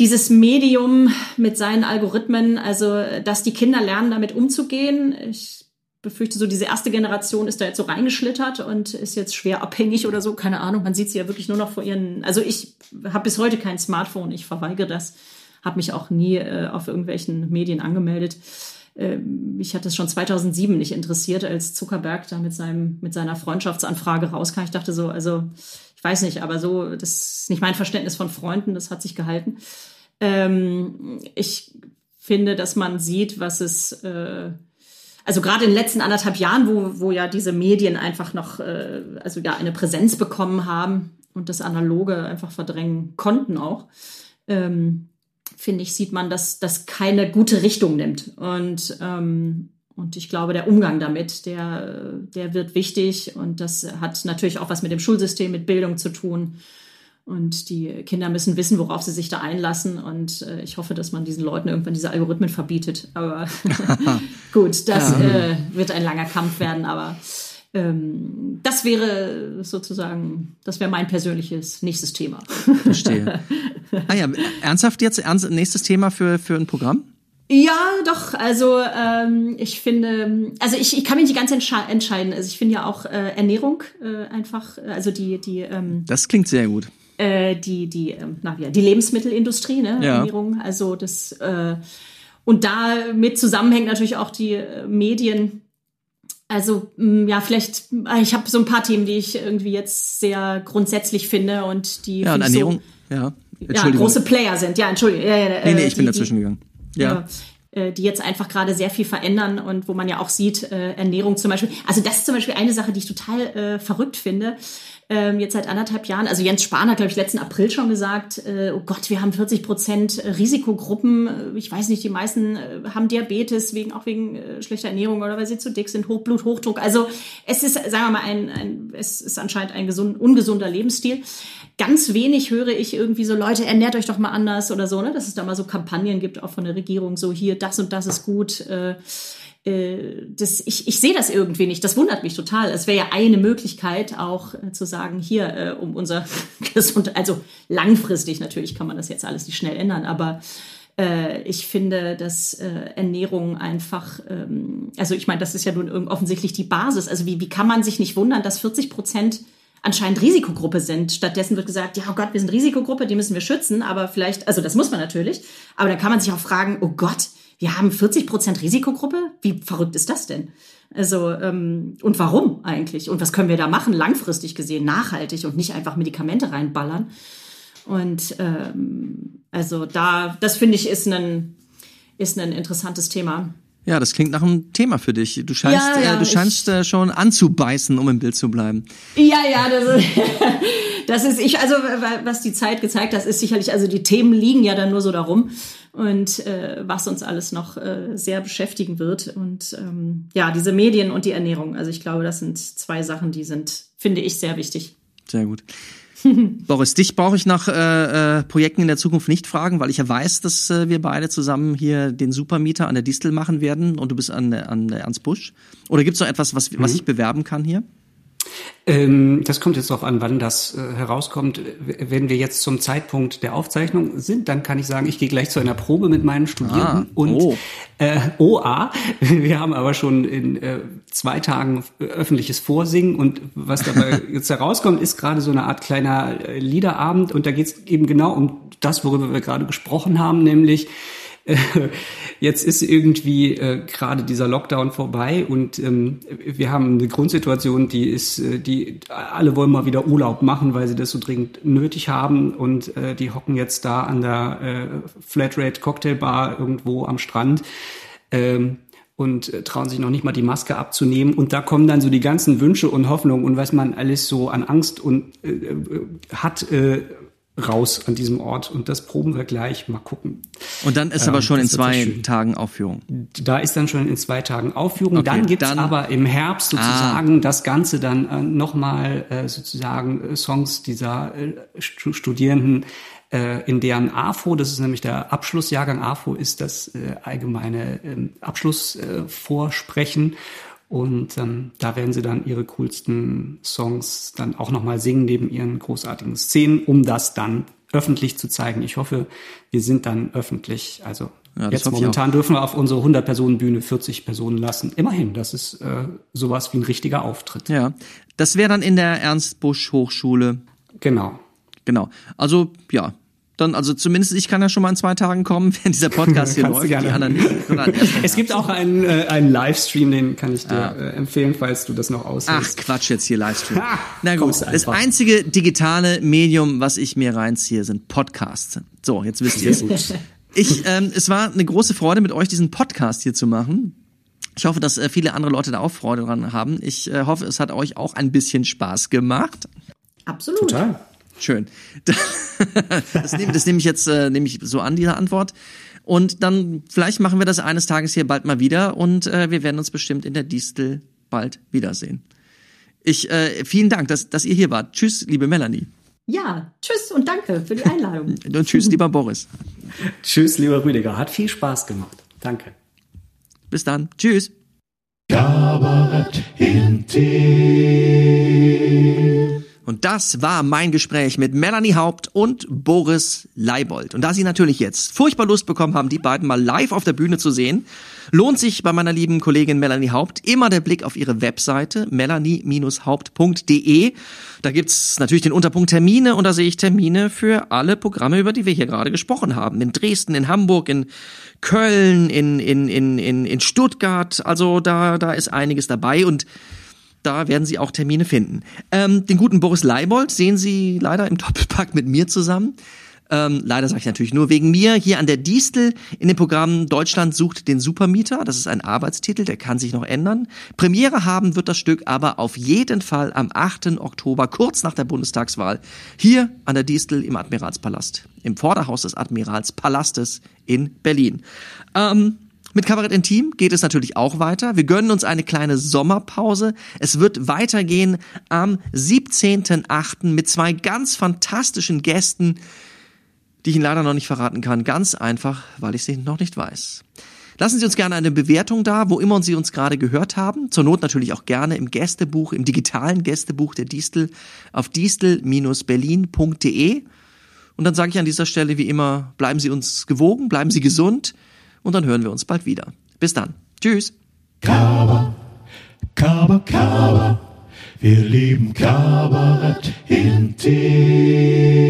dieses Medium mit seinen Algorithmen, also, dass die Kinder lernen, damit umzugehen. Ich befürchte so, diese erste Generation ist da jetzt so reingeschlittert und ist jetzt schwer abhängig oder so, keine Ahnung. Man sieht sie ja wirklich nur noch vor ihren, also ich habe bis heute kein Smartphone, ich verweigere das habe mich auch nie äh, auf irgendwelchen Medien angemeldet. Äh, mich hat das schon 2007 nicht interessiert, als Zuckerberg da mit, seinem, mit seiner Freundschaftsanfrage rauskam. Ich dachte so, also ich weiß nicht, aber so, das ist nicht mein Verständnis von Freunden, das hat sich gehalten. Ähm, ich finde, dass man sieht, was es, äh, also gerade in den letzten anderthalb Jahren, wo, wo ja diese Medien einfach noch, äh, also ja, eine Präsenz bekommen haben und das Analoge einfach verdrängen konnten auch, ähm, finde ich, sieht man, dass das keine gute Richtung nimmt. Und, ähm, und ich glaube, der Umgang damit, der, der wird wichtig. Und das hat natürlich auch was mit dem Schulsystem, mit Bildung zu tun. Und die Kinder müssen wissen, worauf sie sich da einlassen. Und äh, ich hoffe, dass man diesen Leuten irgendwann diese Algorithmen verbietet. Aber gut, das äh, wird ein langer Kampf werden. Aber ähm, das wäre sozusagen, das wäre mein persönliches nächstes Thema. Verstehe. Ah ja, ernsthaft jetzt, ernst, nächstes Thema für, für ein Programm? Ja, doch. Also ähm, ich finde, also ich, ich kann mich nicht ganz entscheiden. Also ich finde ja auch äh, Ernährung äh, einfach, also die die. Ähm, das klingt sehr gut. Äh, die die ähm, na ja die Lebensmittelindustrie, ne ja. Ernährung. Also das äh, und damit zusammenhängt natürlich auch die äh, Medien also mm, ja, vielleicht, äh, ich habe so ein paar Themen, die ich irgendwie jetzt sehr grundsätzlich finde und die ja, und Ernährung, so, ja, ja, große Player sind. Ja, Entschuldigung. Ja, ja, nee, nee, ich die, bin dazwischen gegangen. Ja. äh, die jetzt einfach gerade sehr viel verändern und wo man ja auch sieht, äh, Ernährung zum Beispiel. Also das ist zum Beispiel eine Sache, die ich total äh, verrückt finde ähm, jetzt seit anderthalb Jahren. Also Jens Spahn hat, glaube ich, letzten April schon gesagt, äh, oh Gott, wir haben 40 Prozent Risikogruppen. Äh, ich weiß nicht, die meisten äh, haben Diabetes, wegen, auch wegen äh, schlechter Ernährung oder weil sie zu dick sind, Hochblut, Hochdruck. Also es ist, sagen wir mal, ein, ein es ist anscheinend ein gesund, ungesunder Lebensstil. Ganz wenig höre ich irgendwie so, Leute, ernährt euch doch mal anders oder so, ne? dass es da mal so Kampagnen gibt, auch von der Regierung, so hier, das und das ist gut. Äh, äh, das, ich, ich sehe das irgendwie nicht. Das wundert mich total. Es wäre ja eine Möglichkeit, auch äh, zu sagen, hier, äh, um unser gesund, also langfristig natürlich kann man das jetzt alles nicht schnell ändern, aber äh, ich finde, dass äh, Ernährung einfach, ähm, also ich meine, das ist ja nun offensichtlich die Basis. Also wie, wie kann man sich nicht wundern, dass 40 Prozent anscheinend Risikogruppe sind. Stattdessen wird gesagt, ja, oh Gott, wir sind Risikogruppe, die müssen wir schützen, aber vielleicht, also das muss man natürlich, aber dann kann man sich auch fragen, oh Gott, wir haben 40 Prozent Risikogruppe? Wie verrückt ist das denn? Also, ähm, und warum eigentlich? Und was können wir da machen, langfristig gesehen, nachhaltig und nicht einfach Medikamente reinballern? Und ähm, also da, das finde ich, ist ein, ist ein interessantes Thema. Ja, das klingt nach einem Thema für dich. Du scheinst, ja, ja, äh, du scheinst äh, schon anzubeißen, um im Bild zu bleiben. Ja, ja, das ist, das ist ich. Also was die Zeit gezeigt hat, ist sicherlich. Also die Themen liegen ja dann nur so darum und äh, was uns alles noch äh, sehr beschäftigen wird. Und ähm, ja, diese Medien und die Ernährung. Also ich glaube, das sind zwei Sachen, die sind, finde ich, sehr wichtig. Sehr gut. Boris, dich brauche ich nach äh, äh, Projekten in der Zukunft nicht fragen, weil ich ja weiß, dass äh, wir beide zusammen hier den Supermieter an der Distel machen werden und du bist an, an der Ernst Busch. Oder gibt es noch etwas, was, mhm. was ich bewerben kann hier? Ähm, das kommt jetzt darauf an, wann das äh, herauskommt. Wenn wir jetzt zum Zeitpunkt der Aufzeichnung sind, dann kann ich sagen, ich gehe gleich zu einer Probe mit meinen Studierenden ah, und oh. Äh, OA. Wir haben aber schon in äh, zwei Tagen öffentliches Vorsingen und was dabei jetzt herauskommt, ist gerade so eine Art kleiner äh, Liederabend und da geht es eben genau um das, worüber wir gerade gesprochen haben, nämlich jetzt ist irgendwie äh, gerade dieser Lockdown vorbei und ähm, wir haben eine Grundsituation, die ist, äh, die alle wollen mal wieder Urlaub machen, weil sie das so dringend nötig haben und äh, die hocken jetzt da an der äh, Flatrate Cocktailbar irgendwo am Strand. Ähm, und äh, trauen sich noch nicht mal die Maske abzunehmen. Und da kommen dann so die ganzen Wünsche und Hoffnungen und was man alles so an Angst und äh, äh hat, äh, raus an diesem Ort und das proben wir gleich. Mal gucken. Und dann ist ähm, aber schon in zwei Tagen Aufführung. Da ist dann schon in zwei Tagen Aufführung. Okay, dann gibt's dann, aber im Herbst ah. sozusagen ah. das Ganze dann äh, nochmal äh, sozusagen äh, Songs dieser äh, Studierenden äh, in deren AFO, das ist nämlich der Abschlussjahrgang AFO, ist das äh, allgemeine äh, Abschlussvorsprechen. Und ähm, da werden sie dann ihre coolsten Songs dann auch nochmal singen neben ihren großartigen Szenen, um das dann öffentlich zu zeigen. Ich hoffe, wir sind dann öffentlich. Also ja, jetzt momentan dürfen wir auf unsere 100-Personen-Bühne 40 Personen lassen. Immerhin, das ist äh, sowas wie ein richtiger Auftritt. Ja, das wäre dann in der Ernst Busch Hochschule. Genau. Genau. Also ja, dann, also zumindest ich kann ja schon mal in zwei Tagen kommen, wenn dieser Podcast hier läuft. Die anderen nicht. Es gibt auch einen, äh, einen Livestream, den kann ich dir ah. äh, empfehlen, falls du das noch aushältst. Ach Quatsch, jetzt hier Livestream. Ha, Na gut, das einzige digitale Medium, was ich mir reinziehe, sind Podcasts. So, jetzt wisst ihr es. Ich, ähm, es war eine große Freude, mit euch diesen Podcast hier zu machen. Ich hoffe, dass äh, viele andere Leute da auch Freude dran haben. Ich äh, hoffe, es hat euch auch ein bisschen Spaß gemacht. Absolut. Total. Schön. Das nehme, das nehme ich jetzt äh, nehme ich so an, diese Antwort. Und dann vielleicht machen wir das eines Tages hier bald mal wieder und äh, wir werden uns bestimmt in der Distel bald wiedersehen. Ich äh, vielen Dank, dass, dass ihr hier wart. Tschüss, liebe Melanie. Ja, tschüss und danke für die Einladung. und tschüss, lieber Boris. tschüss, lieber Rüdiger. Hat viel Spaß gemacht. Danke. Bis dann. Tschüss. Kabarett in und das war mein Gespräch mit Melanie Haupt und Boris Leibold. Und da Sie natürlich jetzt furchtbar Lust bekommen haben, die beiden mal live auf der Bühne zu sehen, lohnt sich bei meiner lieben Kollegin Melanie Haupt immer der Blick auf ihre Webseite melanie-haupt.de. Da gibt's natürlich den Unterpunkt Termine und da sehe ich Termine für alle Programme, über die wir hier gerade gesprochen haben. In Dresden, in Hamburg, in Köln, in, in, in, in, in Stuttgart. Also da, da ist einiges dabei und da werden Sie auch Termine finden. Ähm, den guten Boris Leibold sehen Sie leider im Doppelpack mit mir zusammen. Ähm, leider sage ich natürlich nur wegen mir. Hier an der Distel in dem Programm Deutschland sucht den Supermieter. Das ist ein Arbeitstitel, der kann sich noch ändern. Premiere haben wird das Stück aber auf jeden Fall am 8. Oktober, kurz nach der Bundestagswahl, hier an der Distel im Admiralspalast, im Vorderhaus des Admiralspalastes in Berlin. Ähm, mit Kabarett Intim geht es natürlich auch weiter. Wir gönnen uns eine kleine Sommerpause. Es wird weitergehen am 17.8. mit zwei ganz fantastischen Gästen, die ich Ihnen leider noch nicht verraten kann. Ganz einfach, weil ich sie noch nicht weiß. Lassen Sie uns gerne eine Bewertung da, wo immer Sie uns gerade gehört haben. Zur Not natürlich auch gerne im Gästebuch, im digitalen Gästebuch der Distel auf distel-berlin.de. Und dann sage ich an dieser Stelle wie immer, bleiben Sie uns gewogen, bleiben Sie gesund und dann hören wir uns bald wieder. Bis dann. Tschüss. Kaba, Kaba, Kaba. Wir lieben Kabarett in Team.